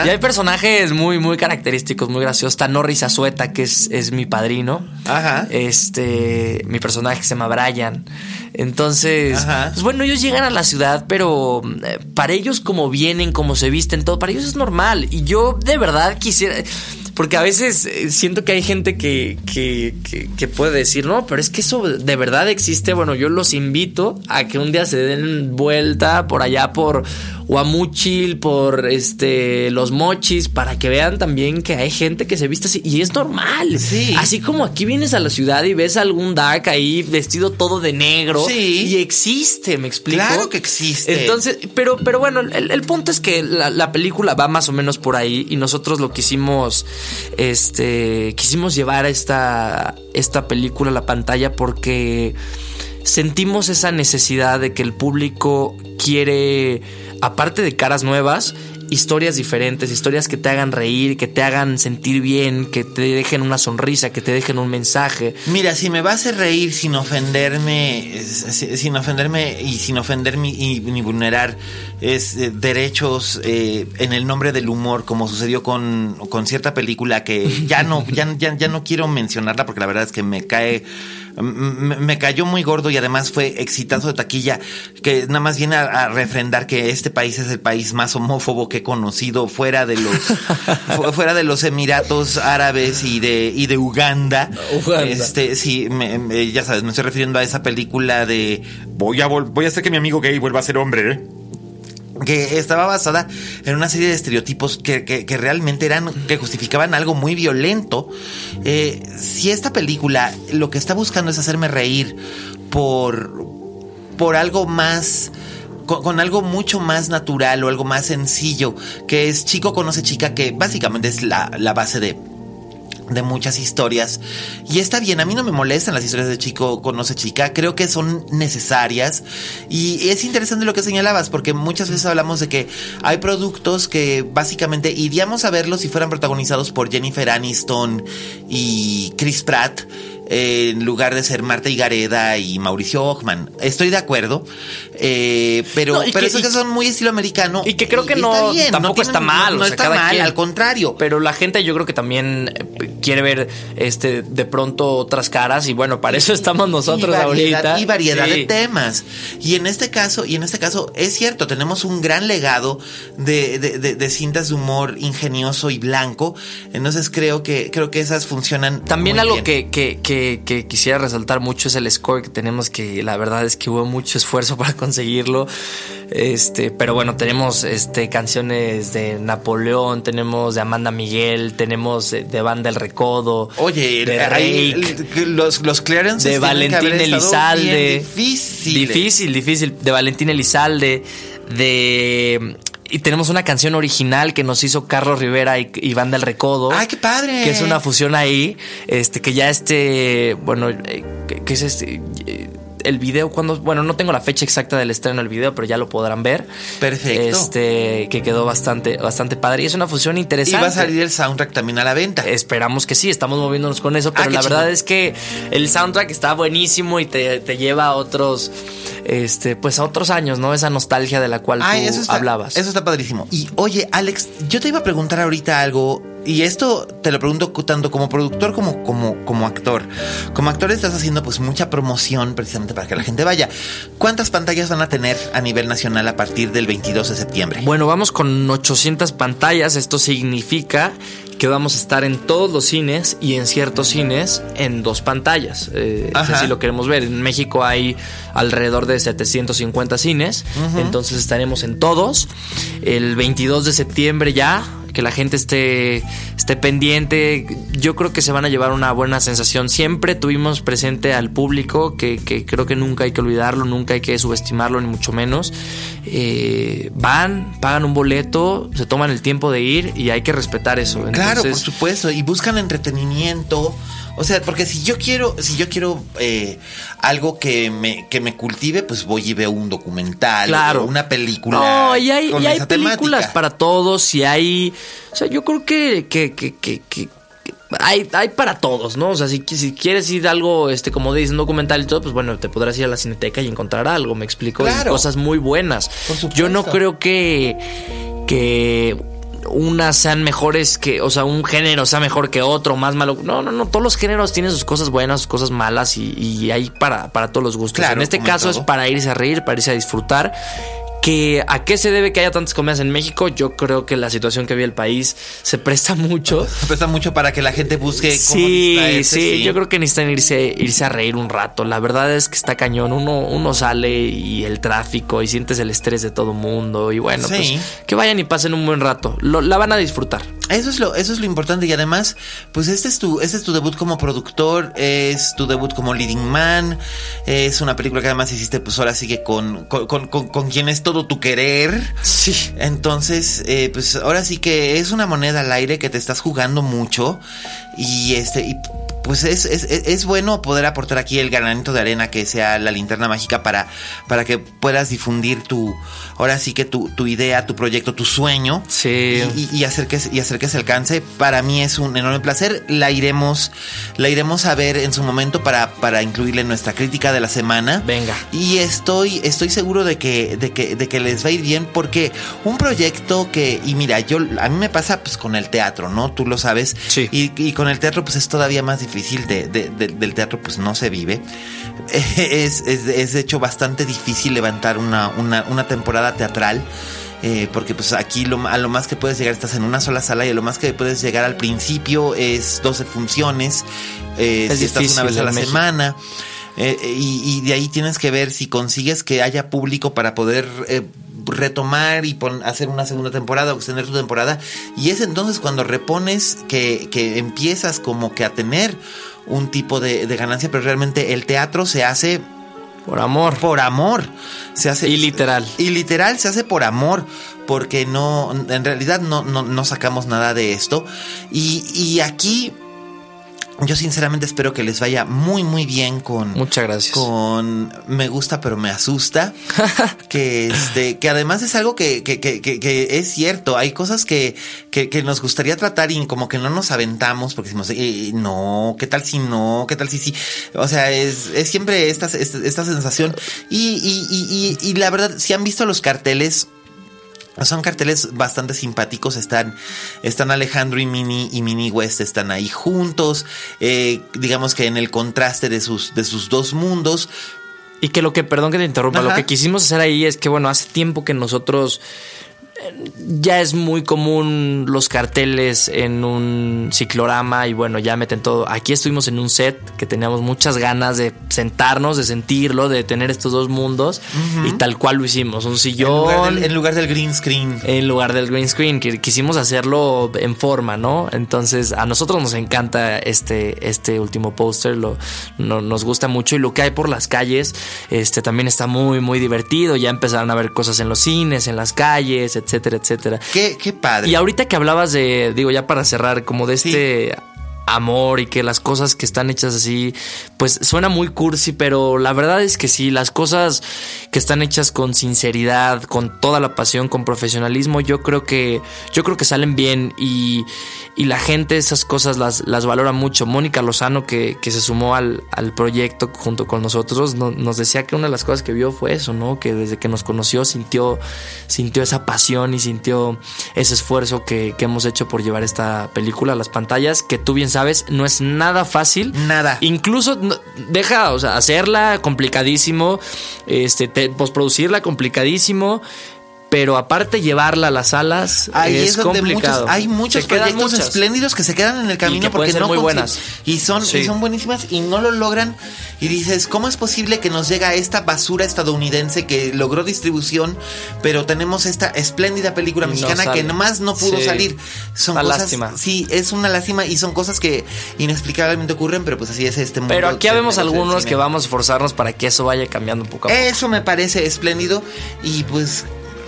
Y hay personajes muy, muy característicos, muy graciosos. Está Norris Azueta, que es, es mi padrino. Ajá. Este, mi personaje se llama Brian. Entonces, pues bueno, ellos llegan a la ciudad, pero eh, para ellos como vienen, como se visten, todo, para ellos es normal. Y yo de verdad quisiera... Porque a veces eh, siento que hay gente que, que, que, puede decir, no, pero es que eso de verdad existe. Bueno, yo los invito a que un día se den vuelta por allá por Guamuchil, por este los mochis, para que vean también que hay gente que se viste así. Y es normal. Sí. Así como aquí vienes a la ciudad y ves algún dark ahí vestido todo de negro. Sí. Y existe, me explico. Claro que existe. Entonces, pero, pero bueno, el, punto es que la, la película va más o menos por ahí. Y nosotros lo quisimos este, quisimos llevar esta, esta película a la pantalla porque sentimos esa necesidad de que el público quiere, aparte de caras nuevas, historias diferentes, historias que te hagan reír, que te hagan sentir bien, que te dejen una sonrisa, que te dejen un mensaje. Mira, si me vas a reír sin ofenderme, sin ofenderme y sin ofenderme y ni vulnerar eh, derechos eh, en el nombre del humor, como sucedió con, con cierta película que ya no, ya, ya no quiero mencionarla porque la verdad es que me cae me, cayó muy gordo y además fue exitazo de taquilla, que nada más viene a, refrendar que este país es el país más homófobo que he conocido fuera de los fuera de los Emiratos Árabes y de y de Uganda. Este, sí, ya sabes, me estoy refiriendo a esa película de voy a voy a hacer que mi amigo gay vuelva a ser hombre. ¿eh? Que estaba basada en una serie de estereotipos que, que, realmente eran, que justificaban algo muy violento. Eh, si esta película lo que está buscando es hacerme reír por, por algo más... Con, algo mucho más natural o algo más sencillo, que es chico conoce chica, que básicamente es la, la base de, de muchas historias. Y está bien, a mí no me molestan las historias de chico conoce chica, creo que son necesarias. Y es interesante lo que señalabas, porque muchas veces hablamos de que hay productos que básicamente iríamos a verlos si fueran protagonizados por Jennifer Aniston y Chris Pratt. Eh, en lugar de ser Marta Higareda y Mauricio Ockman. Estoy de acuerdo, eh, pero, pero que, que son muy estilo americano. Y que creo que no, tampoco está mal. No, está mal, al contrario. Pero la gente yo creo que también quiere ver este de pronto otras caras y bueno, para eso estamos nosotros ahorita. Y variedad de temas. Y en este caso, y en este caso es cierto, tenemos un gran legado de, de, cintas de humor ingenioso y blanco. Entonces creo que, creo que esas funcionan. También algo Que, que, que, quisiera resaltar mucho es el score que tenemos, que la verdad es que hubo mucho esfuerzo para conseguirlo. Este, pero bueno, tenemos este canciones de Napoleón, tenemos de Amanda Miguel, tenemos de Banda El Recodo. Oye, de los, los clearances de Valentín Elizalde. Difícil. Difícil, difícil. De Valentín Elizalde, de y tenemos una canción original que nos hizo Carlos Rivera y, y Banda El Recodo. ¡Ay, qué padre! Que es una fusión ahí. Este, que ya este. Bueno, eh, que es este el video cuando, bueno, no tengo la fecha exacta del estreno del video, pero ya lo podrán ver. Perfecto. Este, que quedó bastante, bastante padre y es una fusión interesante. Y va a salir el soundtrack también a la venta. Esperamos que sí, estamos moviéndonos con eso, pero ah, la verdad es que el soundtrack está buenísimo y te, te, lleva a otros, este, pues a otros años, ¿no? Esa nostalgia de la cual tú hablabas. Eso está padrísimo. Y oye, Alex, yo te iba a preguntar ahorita algo y esto te lo pregunto tanto como productor como, como, como actor. Como actor estás haciendo pues mucha promoción precisamente para que la gente vaya. ¿Cuántas pantallas van a tener a nivel nacional a partir del 22 de septiembre? Bueno, vamos con 800 pantallas. Esto significa que vamos a estar en todos los cines y en ciertos cines en dos pantallas. Eh, así lo queremos ver. En México hay alrededor de 750 cines, entonces estaremos en todos. El 22 de septiembre ya que la gente esté, esté pendiente. Yo creo que se van a llevar una buena sensación. Siempre tuvimos presente al público, que, creo que nunca hay que olvidarlo, nunca hay que subestimarlo, ni mucho menos. Eh, van, pagan un boleto, se toman el tiempo de ir y hay que respetar eso. claro, por supuesto, y buscan entretenimiento. O sea, porque si yo quiero, si yo quiero eh, algo que me, que me cultive, pues voy y veo un documental o una película. No, y hay, y hay películas para todos y hay. O sea, yo creo que, que, que, que, hay, hay para todos, ¿no? O sea, si, si quieres ir a algo, este, como dices, un documental y todo, pues bueno, te podrás ir a la cineteca y encontrar algo, me explico. cosas muy buenas. Yo no creo que, que unas sean mejores que, o sea, un género sea mejor que otro, más malo. No, no, no, todos los géneros tienen sus cosas buenas, sus cosas malas y, y hay para, para todos los gustos. en este caso es para irse a reír, para irse a disfrutar que a qué se debe que haya tantas comidas en México, yo creo que la situación que vive el país se presta mucho. Se presta mucho para que la gente busque sí, sí, sí, yo creo que necesitan irse, irse a reír un rato. La verdad es que está cañón. Uno, uno sale y el tráfico y sientes el estrés de todo mundo. Y bueno, pues que vayan y pasen un buen rato. la van a disfrutar. Eso es lo, eso es lo importante. Y además, pues este es tu, este es tu debut como productor, es tu debut como leading man. Es una película que además hiciste, pues ahora sigue con, con, con, con quien es todo tu querer. Sí. Entonces, eh, pues ahora sí que es una moneda al aire que te estás jugando mucho. Y este, y pues es, es, es, bueno poder aportar aquí el granito de arena que sea la linterna mágica para, para que puedas difundir tu, ahora sí que tu, tu idea, tu proyecto, tu sueño. Sí. Y, hacer que, y hacer que se alcance. Para mí es un enorme placer. La iremos, la iremos a ver en su momento para, para incluirle en nuestra crítica de la semana. Venga. Y estoy, estoy seguro de que, de que, de que les va a ir bien porque un proyecto que, y mira, yo, a mí me pasa pues con el teatro, ¿no? Tú lo sabes. Sí. Y, y con el teatro pues es todavía más difícil difícil de, del teatro pues no se vive. Es, es, de hecho bastante difícil levantar una, una, temporada teatral. Eh, porque pues aquí lo, a lo más que puedes llegar estás en una sola sala y a lo más que puedes llegar al principio es 12 funciones, eh, si estás una vez a la semana. Eh, y, de ahí tienes que ver si consigues que haya público para poder retomar y hacer una segunda temporada o extender tu temporada. Y es entonces cuando repones que, que empiezas como que a tener un tipo de, ganancia, pero realmente el teatro se hace por amor. Por amor. Se hace. Y literal. Y literal se hace por amor. Porque no. En realidad no, no, no sacamos nada de esto. Y, y aquí yo sinceramente espero que les vaya muy muy bien con Muchas gracias. con me gusta pero me asusta. Que este que además es algo que, que, que, que es cierto. Hay cosas que, que, nos gustaría tratar y como que no nos aventamos porque decimos eh, no qué tal si no qué tal si sí o sea es, es siempre esta, esta, sensación. Y, y, y, y la verdad si han visto los carteles son carteles bastante simpáticos. Están, están Alejandro y Mini y Mini West están ahí juntos. Eh, digamos que en el contraste de sus, de sus dos mundos. Y que lo que, perdón que te interrumpa, lo que quisimos hacer ahí es que, bueno, hace tiempo que nosotros ya es muy común los carteles en un ciclorama y bueno, ya meten todo. Aquí estuvimos en un set que teníamos muchas ganas de sentarnos, de sentirlo, de tener estos dos mundos y tal cual lo hicimos. Un sillón. En lugar, del, green screen. En lugar del green screen, que quisimos hacerlo en forma, ¿no? Entonces a nosotros nos encanta este, este último póster, lo, nos gusta mucho y lo que hay por las calles este, también está muy, muy divertido. Ya empezaron a ver cosas en los cines, en las calles, etc etcétera, etcétera. Qué, qué padre. Y ahorita que hablabas de, digo, ya para cerrar, como de este amor y que las cosas que están hechas así, pues suena muy cursi, pero la verdad es que sí, las cosas que están hechas con sinceridad, con toda la pasión, con profesionalismo, yo creo que yo creo que salen bien y, y la gente esas cosas las, las valora mucho. Mónica Lozano que, que se sumó al, al, proyecto junto con nosotros nos decía que una de las cosas que vio fue eso, ¿no? Que desde que nos conoció sintió sintió esa pasión y sintió ese esfuerzo que, que hemos hecho por llevar esta película a las pantallas, que tú bien sabes, no es nada fácil. Nada. Incluso deja, o sea, hacerla complicadísimo, este, postproducirla complicadísimo pero aparte llevarla a las salas Ahí es, complicado. hay muchos proyectos espléndidos que se quedan en el camino porque no muy buenas. y son y son buenísimas y no lo logran. Y dices cómo es posible que nos llega esta basura estadounidense que logró distribución pero tenemos esta espléndida película mexicana que nomás no pudo salir son una lástima. Sí es una lástima y son cosas que inexplicablemente ocurren pero pues así es este mundo pero aquí vemos algunos que vamos a esforzarnos para que eso vaya cambiando un poco a poco. Eso me parece espléndido y pues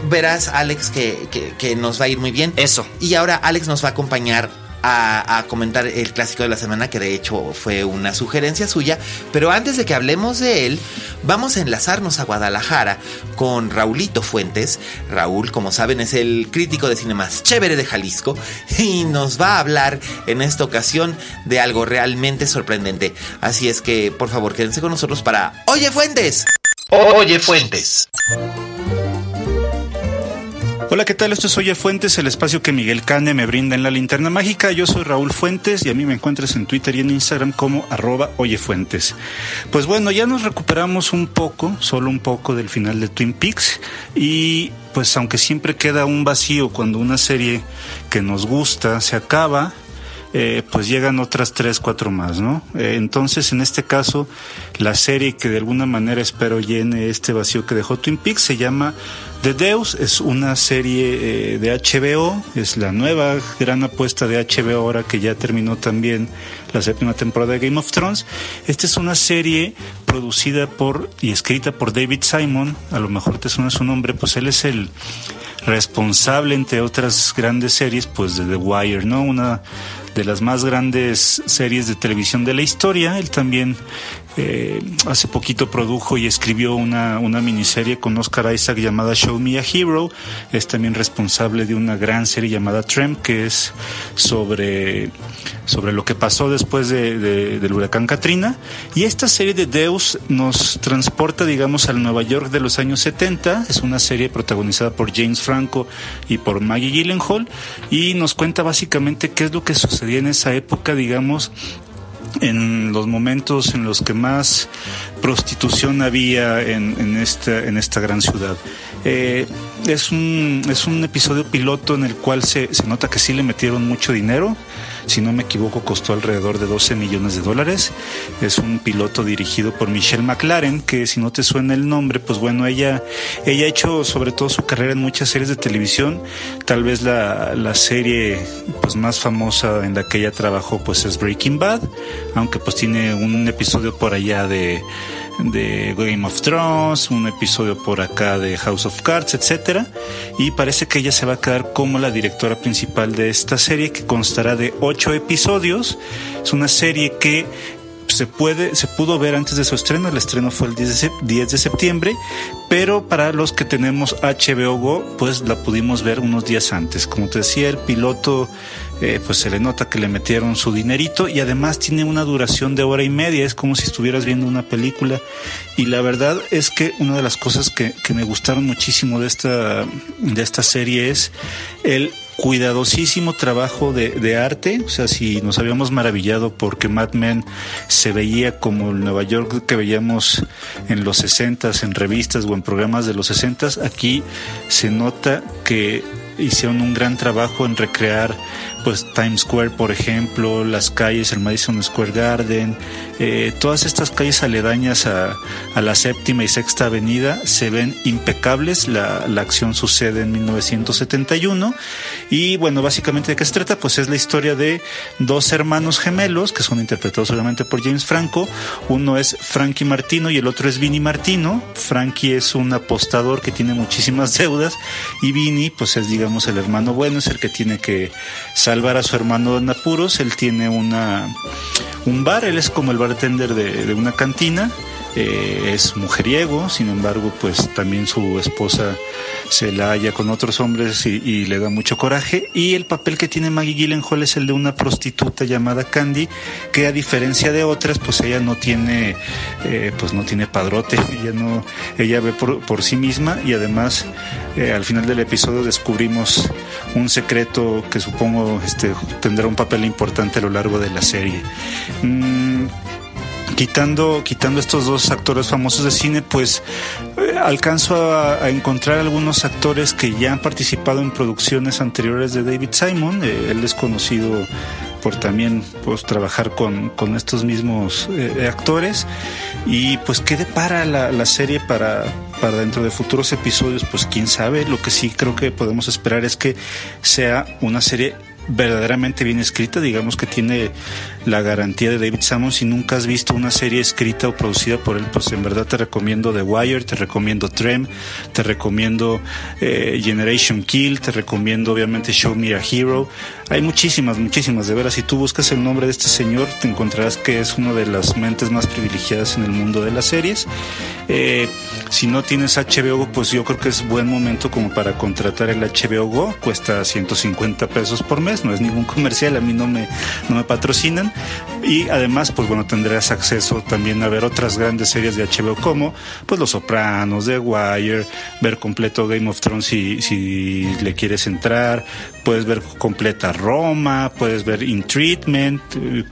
verás, Alex, que, nos va a ir muy bien. Eso. Y ahora Alex nos va a acompañar a, comentar el clásico de la semana, que de hecho fue una sugerencia suya. Pero antes de que hablemos de él, vamos a enlazarnos a Guadalajara con Raulito Fuentes. Raúl, como saben, es el crítico de cine más chévere de Jalisco y nos va a hablar en esta ocasión de algo realmente sorprendente. Así es que, por favor, quédense con nosotros para Oye Fuentes. Oye Fuentes. Hola, ¿qué tal? Esto es Oye Fuentes, el espacio que Miguel Cane me brinda en la linterna mágica. Yo soy Raúl Fuentes y a mí me encuentras en Twitter y en Instagram como arroba Oye Fuentes. Pues bueno, ya nos recuperamos un poco, solo un poco del final de Twin Peaks y pues aunque siempre queda un vacío cuando una serie que nos gusta se acaba, eh, pues llegan otras tres, cuatro más, ¿no? Eh, entonces, en este caso, la serie que de alguna manera espero llene este vacío que dejó Twin Peaks se llama The Deus es una serie eh, de HBO, es la nueva gran apuesta de HBO ahora que ya terminó también la séptima temporada de Game of Thrones. Esta es una serie producida por y escrita por David Simon, a lo mejor te suena su nombre, pues él es el responsable entre otras grandes series pues de The Wire, ¿no? Una de las más grandes series de televisión de la historia. Él también eh, hace poquito produjo y escribió una, una miniserie con Oscar Isaac llamada Show Me a Hero. Es también responsable de una gran serie llamada Trem, que es sobre, sobre lo que pasó después de, del huracán Katrina. Y esta serie de Deus nos transporta, digamos, al Nueva York de los años 70. Es una serie protagonizada por James Franco y por Maggie Gyllenhaal. Y nos cuenta básicamente qué es lo que sucedía en esa época, digamos, en los momentos en los que más prostitución había en, en, esta, en esta gran ciudad. Eh, es, un, es un episodio piloto en el cual se, se nota que sí le metieron mucho dinero si no me equivoco, costó alrededor de 12 millones de dólares. Es un piloto dirigido por Michelle McLaren, que si no te suena el nombre, pues bueno, ella, ella ha hecho sobre todo su carrera en muchas series de televisión. Tal vez la, la serie pues más famosa en la que ella trabajó pues es Breaking Bad, aunque pues tiene un episodio por allá de de Game of Thrones, un episodio por acá de House of Cards, etcétera, y parece que ella se va a quedar como la directora principal de esta serie que constará de ocho episodios. Es una serie que se puede, se pudo ver antes de su estreno, el estreno fue el 10 de septiembre, pero para los que tenemos HBO Go, pues la pudimos ver unos días antes. Como te decía, el piloto, eh, pues se le nota que le metieron su dinerito y además tiene una duración de hora y media, es como si estuvieras viendo una película. Y la verdad es que una de las cosas que, que me gustaron muchísimo de esta, de esta serie es el cuidadosísimo trabajo de, arte. O sea, si nos habíamos maravillado porque Mad Men se veía como el Nueva York que veíamos en los 60 en revistas o en programas de los 60 aquí se nota que hicieron un gran trabajo en recrear pues Times Square, por ejemplo, las calles, el Madison Square Garden, eh, todas estas calles aledañas a, la séptima y sexta avenida se ven impecables. La, la, acción sucede en 1971 y bueno, básicamente de qué se trata, pues es la historia de dos hermanos gemelos que son interpretados solamente por James Franco. Uno es Frankie Martino y el otro es Vinny Martino. Frankie es un apostador que tiene muchísimas deudas y Vinny pues es digamos el hermano bueno, es el que tiene que salvar a su hermano en apuros. Él tiene una, un bar, él es como el bartender de, de una cantina eh, es mujeriego, sin embargo, pues también su esposa se la halla con otros hombres y, le da mucho coraje. Y el papel que tiene Maggie Gyllenhaal es el de una prostituta llamada Candy, que a diferencia de otras, pues ella no tiene, eh, pues no tiene padrote, ella no, ella ve por, sí misma y además eh, al final del episodio descubrimos un secreto que supongo este, tendrá un papel importante a lo largo de la serie. Mm, quitando, quitando estos dos actores famosos de cine, pues eh, alcanzo a, encontrar algunos actores que ya han participado en producciones anteriores de David Simon. Eh, él es conocido por también pues, trabajar con, con estos mismos eh, actores. Y pues, ¿qué depara la, la serie para, para dentro de futuros episodios? Pues quién sabe. Lo que sí creo que podemos esperar es que sea una serie verdaderamente bien escrita, digamos que tiene la garantía de David Salmon. Si nunca has visto una serie escrita o producida por él, pues en verdad te recomiendo The Wire, te recomiendo Trem, te recomiendo eh, Generation Kill, te recomiendo obviamente Show Me a Hero. Hay muchísimas, muchísimas, de veras. Si tú buscas el nombre de este señor, te encontrarás que es una de las mentes más privilegiadas en el mundo de las series. Eh, si no tienes HBO, pues yo creo que es buen momento como para contratar el HBO Go. Cuesta 150 pesos por mes, no es ningún comercial, a mí no me, no me patrocinan. Y además, pues bueno, tendrás acceso también a ver otras grandes series de HBO como pues Los Sopranos, The Wire, ver completo Game of Thrones si, si le quieres entrar, puedes ver completa Roma, puedes ver In Treatment,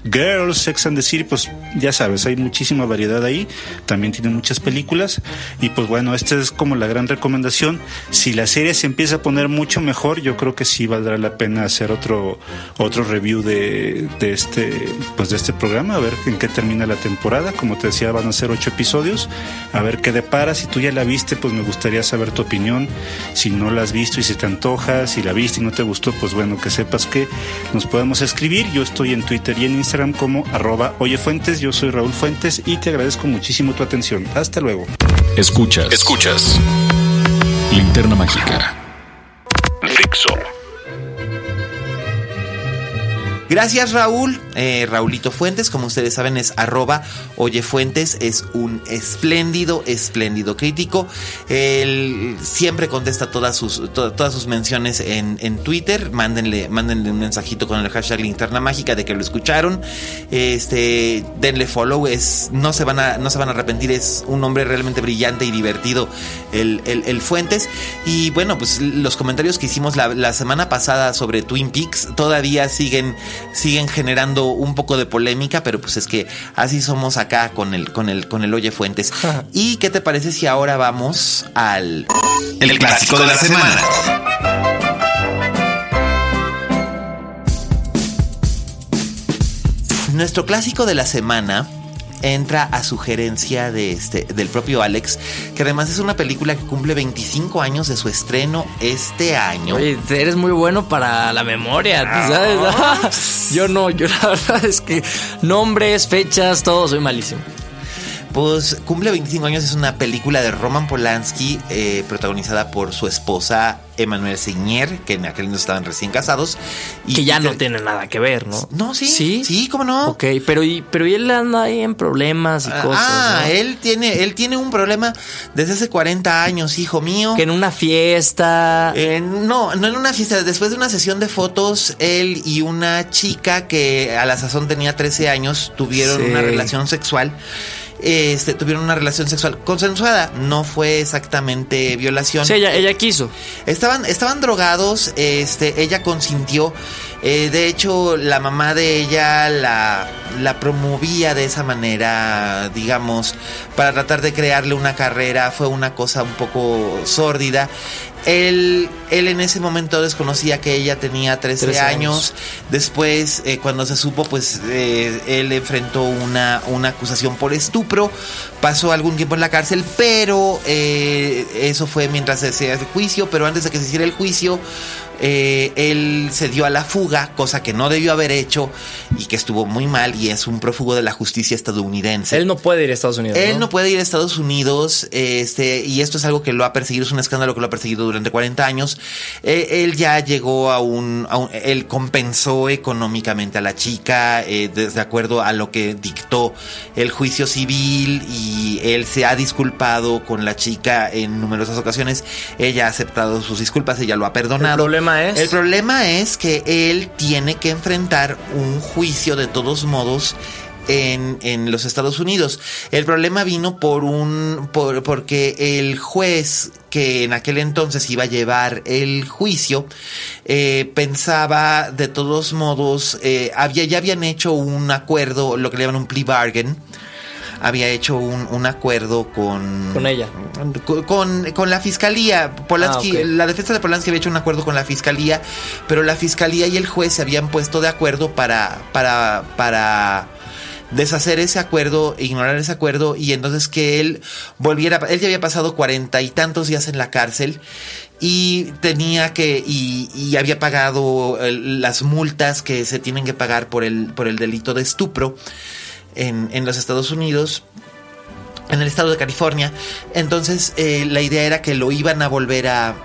Girls, Sex and the City, pues ya sabes, hay muchísima variedad ahí, también tiene muchas películas y pues bueno, esta es como la gran recomendación. Si la serie se empieza a poner mucho mejor, yo creo que sí valdrá la pena hacer otro otro review de, de este pues de este programa, a ver en qué termina la temporada. Como te decía, van a ser ocho episodios, a ver qué depara. Si tú ya la viste, pues me gustaría saber tu opinión. Si no la has visto y si te antoja, si la viste y no te gustó, pues bueno, que sepas que nos podemos escribir. Yo estoy en Twitter y en Instagram como arroba oyefuentes. Yo soy Raúl Fuentes y te agradezco muchísimo tu atención. Hasta luego. Escuchas. Escuchas. Linterna Mágica. Fixo. Gracias Raúl, eh, Raulito Fuentes, como ustedes saben es arroba Oye Fuentes, es un espléndido, espléndido crítico. Él siempre contesta todas sus, todas sus menciones en, en, Twitter, mándenle, mándenle un mensajito con el hashtag linterna mágica de que lo escucharon. Este, denle follow, es, no se van a, no se van a arrepentir, es un hombre realmente brillante y divertido el, el, Fuentes. Y bueno, pues los comentarios que hicimos la semana pasada sobre Twin Peaks todavía siguen siguen generando un poco de polémica, pero pues es que así somos acá con el, con el, con el Oye Fuentes. ¿Y qué te parece si ahora vamos al... El, clásico de la semana. Nuestro clásico de la semana entra a sugerencia de este, del propio Alex, que además es una película que cumple 25 años de su estreno este año. Oye, eres muy bueno para la memoria, ¿sabes? yo no, yo la verdad es que nombres, fechas, todo soy malísimo. Pues cumple 25 años, es una película de Roman Polanski eh, protagonizada por su esposa Emanuel Seigner, que en aquel entonces estaban recién casados. Y que ya no tiene nada que ver, ¿no? No, sí. Sí, sí, ¿cómo no? Ok, pero, y, pero él anda ahí en problemas y ah, cosas. Ah, él tiene, él tiene un problema desde hace 40 años, hijo mío. Que en una fiesta. no, no en una fiesta. Después de una sesión de fotos, él y una chica que a la sazón tenía 13 años tuvieron una relación sexual este, tuvieron una relación sexual consensuada. No fue exactamente violación. Sí, ella, ella quiso. Estaban, estaban drogados, este, ella consintió. Eh, de hecho, la mamá de ella la, la promovía de esa manera, digamos, para tratar de crearle una carrera. Fue una cosa un poco sórdida. Él, él en ese momento desconocía que ella tenía 13, años. Después, eh, cuando se supo, pues eh, él enfrentó una, una acusación por estupro. Pasó algún tiempo en la cárcel, pero eso fue mientras se hacía el juicio. Pero antes de que se hiciera el juicio, él se dio a la fuga, cosa que no debió haber hecho y que estuvo muy mal y es un prófugo de la justicia estadounidense. Él no puede ir a Estados Unidos. Él no, puede ir a Estados Unidos este, y esto es algo que lo ha perseguido, es un escándalo que lo ha perseguido durante 40 años. Eh, él ya llegó a un, Él compensó económicamente a la chica eh, de, acuerdo a lo que dictó el juicio civil y él se ha disculpado con la chica en numerosas ocasiones. Ella ha aceptado sus disculpas, ella lo ha perdonado. El problema el problema es que él tiene que enfrentar un juicio de todos modos en, los Estados Unidos. El problema vino por un por, porque el juez que en aquel entonces iba a llevar el juicio eh, pensaba de todos modos eh, había ya habían hecho un acuerdo lo que le llaman un plea bargain había hecho un, acuerdo con... Con ella. Con, la fiscalía. Polanski, ah, La defensa de Polanski había hecho un acuerdo con la fiscalía, pero la fiscalía y el juez se habían puesto de acuerdo para... para, para deshacer ese acuerdo, ignorar ese acuerdo y entonces que él volviera, él ya había pasado cuarenta y tantos días en la cárcel y tenía que y, y había pagado las multas que se tienen que pagar por el por el delito de estupro en, los Estados Unidos en el estado de California. Entonces eh, la idea era que lo iban a volver a,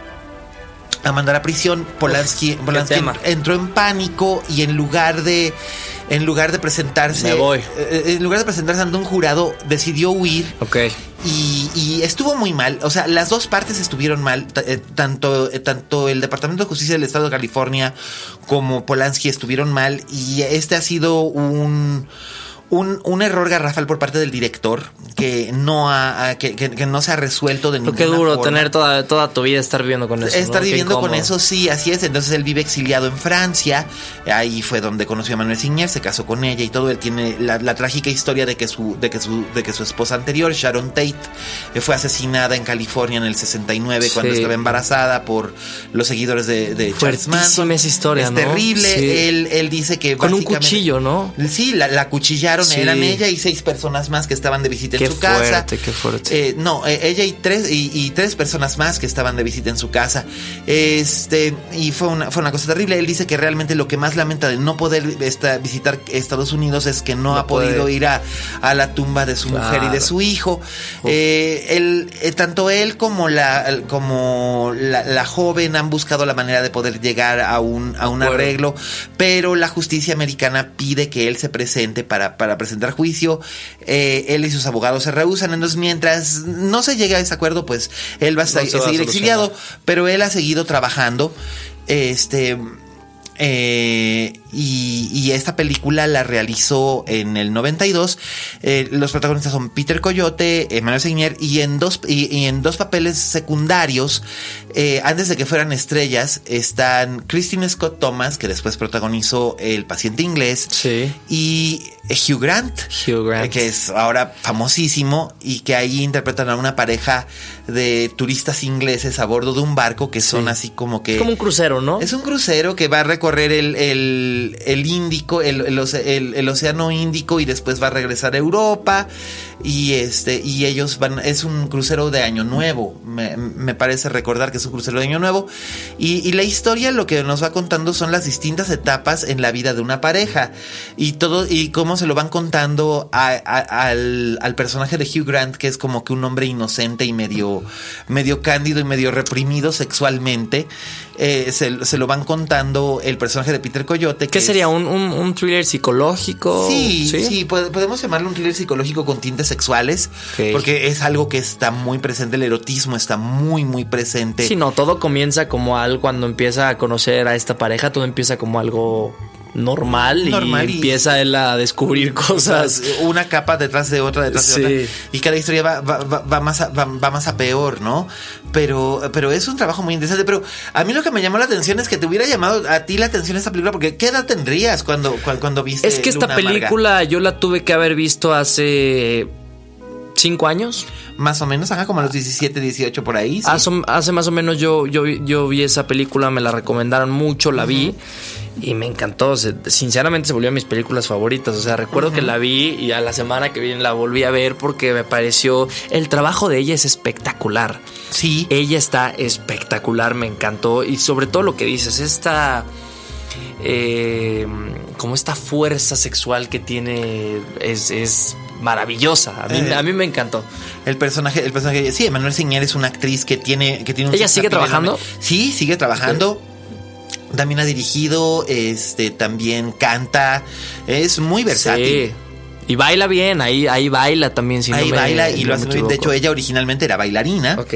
a mandar a prisión. Polanski, entró en pánico y en lugar de en lugar de presentarse voy. Eh, en lugar de presentarse ante un jurado decidió huir. Ok. Y, estuvo muy mal. O sea, las dos partes estuvieron mal. Eh, tanto, tanto el Departamento de Justicia del Estado de California como Polanski estuvieron mal. Y este ha sido un un, un, error garrafal por parte del director que no ha, que, que, no se ha resuelto de ninguna Qué duro tener toda, toda tu vida estar viviendo con eso. Estar viviendo con eso, sí, así es. Entonces él vive exiliado en Francia. Ahí fue donde conoció a Manuel Signer, se casó con ella y todo. Él tiene la, la trágica historia de que su, de que su, de que su esposa anterior, Sharon Tate, eh, fue asesinada en California en el 69 cuando estaba embarazada por los seguidores de, de Charles Manson. esa historia, es terrible. Él, él dice que con un cuchillo, ¿no? Sí, la, la cuchillaron eran ella y seis personas más que estaban de visita en su casa. Qué fuerte. Eh, no, eh, ella y tres, y, tres personas más que estaban de visita en su casa. Este, y fue una, fue una cosa terrible. Él dice que realmente lo que más lamenta de no poder visitar Estados Unidos es que no, ha podido ir a, la tumba de su mujer y de su hijo. Eh, él, tanto él como la, como la, joven han buscado la manera de poder llegar a un, a un arreglo, pero la justicia americana pide que él se presente para para presentar juicio. Eh, él y sus abogados se rehusan. Entonces, mientras no se llegue a ese acuerdo, pues él va a, seguir exiliado. Pero él ha seguido trabajando. Este. Eh, y, esta película la realizó en el 92. Eh, los protagonistas son Peter Coyote, Emmanuel Seigner y en dos, y, en dos papeles secundarios, eh, antes de que fueran estrellas, están Christine Scott Thomas, que después protagonizó El paciente inglés, y Hugh Grant, que es ahora famosísimo y que ahí interpretan a una pareja de turistas ingleses a bordo de un barco que son así como que... como un crucero, ¿no? Es un crucero que va a recorrer el el, Índico, el, el, Océano Índico y después va a regresar a Europa. Y este y ellos van es un crucero de año nuevo me, parece recordar que es un crucero de año nuevo y, la historia lo que nos va contando son las distintas etapas en la vida de una pareja y todo y cómo se lo van contando al, al, personaje de Hugh Grant que es como que un hombre inocente y medio medio cándido y medio reprimido sexualmente eh, se, lo van contando el personaje de Peter Coyote. ¿Qué sería? Un, thriller psicológico? Sí, sí, podemos llamarlo un thriller psicológico con tintes sexuales, porque es algo que está muy presente, el erotismo está muy, muy presente. Sí, no, todo comienza como algo cuando empieza a conocer a esta pareja, todo empieza como algo normal, y, empieza él a descubrir cosas. Una capa detrás de otra, detrás de otra. Y cada historia va, va, más a, va, más a peor, ¿no? Pero, pero es un trabajo muy interesante. Pero a mí lo que me llamó la atención es que te hubiera llamado a ti la atención esta película, porque ¿qué edad tendrías cuando, cuando, viste? Es que esta película yo la tuve que haber visto hace cinco años. Más o menos, ajá, como a los 17, 18 por ahí. Hace, más o menos yo, yo, yo vi esa película, me la recomendaron mucho, la vi y me encantó. sinceramente se volvió a mis películas favoritas. O sea, recuerdo que la vi y a la semana que viene la volví a ver porque me pareció. El trabajo de ella es espectacular. Sí. Ella está espectacular, me encantó. Y sobre todo lo que dices, esta. Eh, como esta fuerza sexual que tiene es, maravillosa. A mí, eh, a mí, me encantó. El personaje, el personaje, sí, Emanuel Singer es una actriz que tiene, que tiene un ¿Ella sigue trabajando? Sí, sigue trabajando. También ha dirigido, este, también canta, es muy versátil. Y baila bien, ahí, ahí baila también. Si ahí baila y lo hace bien. De hecho, ella originalmente era bailarina. Ok.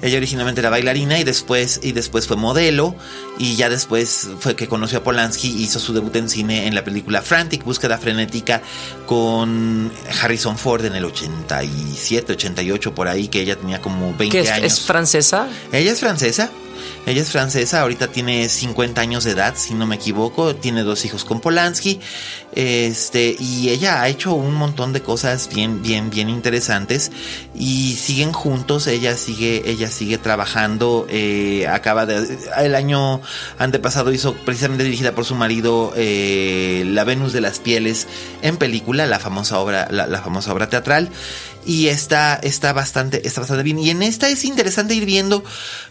Ella originalmente era bailarina y después, y después fue modelo. Y ya después fue que conoció a Polanski y hizo su debut en cine en la película Frantic, Búsqueda Frenética, con Harrison Ford en el 87, 88, por ahí, que ella tenía como 20 es, años. ¿Es francesa? Ella es francesa. Ella es francesa, ahorita tiene 50 años de edad, si no me equivoco, tiene dos hijos con Polanski, este, y ella ha hecho un montón de cosas bien, bien, bien interesantes y siguen juntos, ella sigue, ella sigue trabajando, eh, acaba de, el año antepasado hizo precisamente dirigida por su marido eh, La Venus de las Pieles en película, la famosa obra, la, famosa obra teatral y está, está bastante, está bastante bien. Y en esta es interesante ir viendo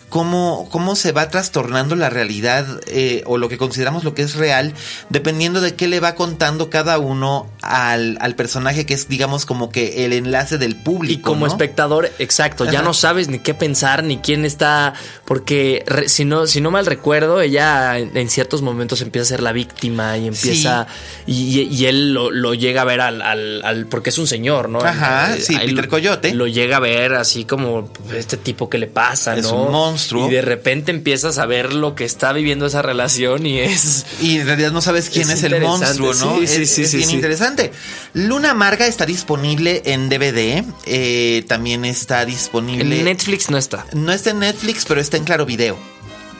cómo, cómo se va trastornando la realidad eh, o lo que consideramos lo que es real, dependiendo de qué le va contando cada uno al, al personaje que es, digamos, como que el enlace del público. Y como espectador, exacto, ya no sabes ni qué pensar, ni quién está, porque si no, si no mal recuerdo, ella en, ciertos momentos empieza a ser la víctima y empieza, y, él lo, llega a ver al, al, porque es un señor, ¿no? Ajá, sí, Peter Coyote. Lo llega a ver así como este tipo que le pasa, ¿no? Es un monstruo y de repente empiezas a ver lo que está viviendo esa relación y es. Y en realidad no sabes quién es, el monstruo, ¿no? Sí, sí, es, sí, bien interesante. Luna Amarga está disponible en DVD. Eh, también está disponible. En Netflix no está. No está en Netflix, pero está en Claro Video.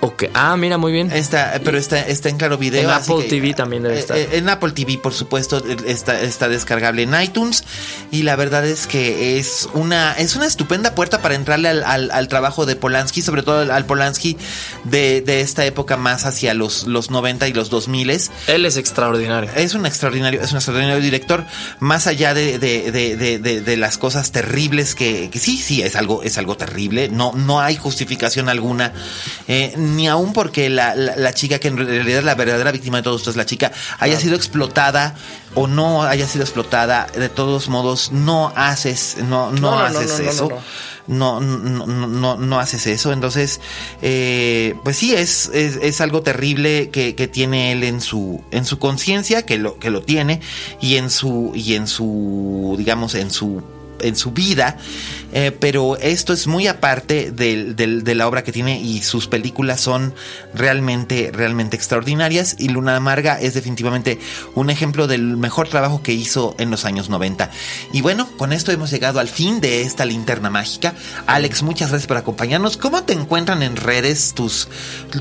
Ok, ah, mira, muy bien. Está, pero está, está en Claro Video. En Apple TV también debe eh, estar. Eh, en Apple TV, por supuesto, está, está descargable en iTunes. Y la verdad es que es una, es una estupenda puerta para entrarle al, al, trabajo de Polanski, sobre todo al, Polanski de, de, esta época más hacia los, los 90 y los 2000. Él es extraordinario. Es un extraordinario, es un extraordinario director, más allá de, de, de, de las cosas terribles que, que, sí, sí, es algo, es algo terrible. No, no hay justificación alguna. Eh, ni aún porque la, la, chica, que en realidad la verdadera víctima de todo esto es la chica, haya sido explotada o no haya sido explotada, de todos modos no haces, no, no, haces eso. No, no, no, no, haces eso. Entonces, eh, pues sí, es, es, es, algo terrible que, que, tiene él en su, en su conciencia, que lo, que lo tiene, y en su, y en su, digamos, en su en su vida, eh, pero esto es muy aparte de la obra que tiene y sus películas son realmente, realmente extraordinarias y Luna Amarga es definitivamente un ejemplo del mejor trabajo que hizo en los años 90. Y bueno, con esto hemos llegado al fin de esta linterna mágica. Alex, muchas gracias por acompañarnos. ¿Cómo te encuentran en redes tus,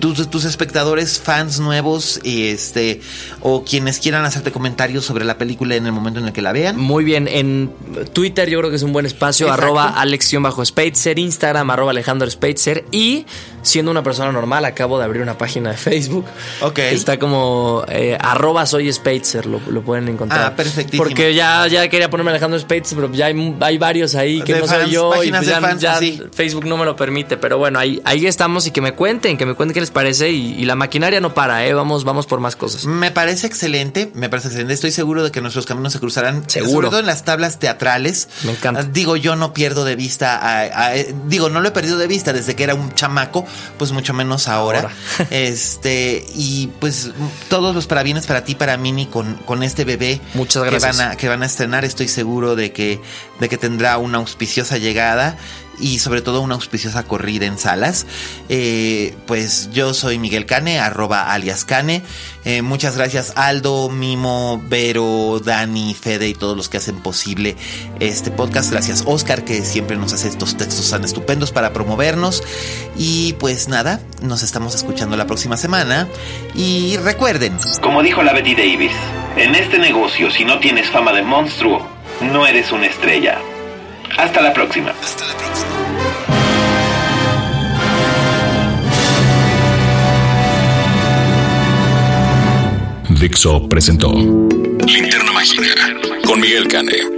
tus, tus espectadores, fans nuevos este, o quienes quieran hacerte comentarios sobre la película en el momento en el que la vean? Muy bien, en Twitter yo creo que es un buen espacio, arroba Alexión bajo Spaitzer, Instagram arroba Alejandro Spaitzer y siendo una persona normal, acabo de abrir una página de Facebook. Ok. Está como eh, arroba soy Spatzer, lo, lo, pueden encontrar. Ah, perfectísimo. Porque ya, ya quería ponerme Alejandro Spatzer, pero ya hay, hay varios ahí que De no fans, soy yo. Y pues ya, fans, ya sí. Facebook no me lo permite. Pero bueno, ahí, ahí estamos y que me cuenten, que me cuenten qué les parece. Y, y la maquinaria no para, ¿eh? Vamos, vamos por más cosas. Me parece excelente, me parece excelente. Estoy seguro de que nuestros caminos se cruzarán. Seguro. Sobre todo en las tablas teatrales. Me encanta. Digo, yo no pierdo de vista. a- a- eh, digo, no lo he perdido de vista desde que era un chamaco, pues mucho menos ahora. Ahora. este, y pues todos los parabienes para ti, para Mini, con, con este bebé. Muchas Que gracias. van, a, que van a estrenar. Estoy seguro de que, de que tendrá una auspiciosa llegada. Y sobre todo una auspiciosa corrida en salas. Eh, pues yo soy Miguel Cane, arroba alias Cane. Eh, muchas gracias Aldo, Mimo, Vero, Dani, Fede y todos los que hacen posible este podcast. Gracias Oscar que siempre nos hace estos textos tan estupendos para promovernos. Y pues nada, nos estamos escuchando la próxima semana. Y recuerden, Como dijo la Betty Davis, en este negocio si no tienes fama de monstruo, no eres una estrella. Hasta la próxima. Dixo presentó Linterna Mágica con Miguel Cane.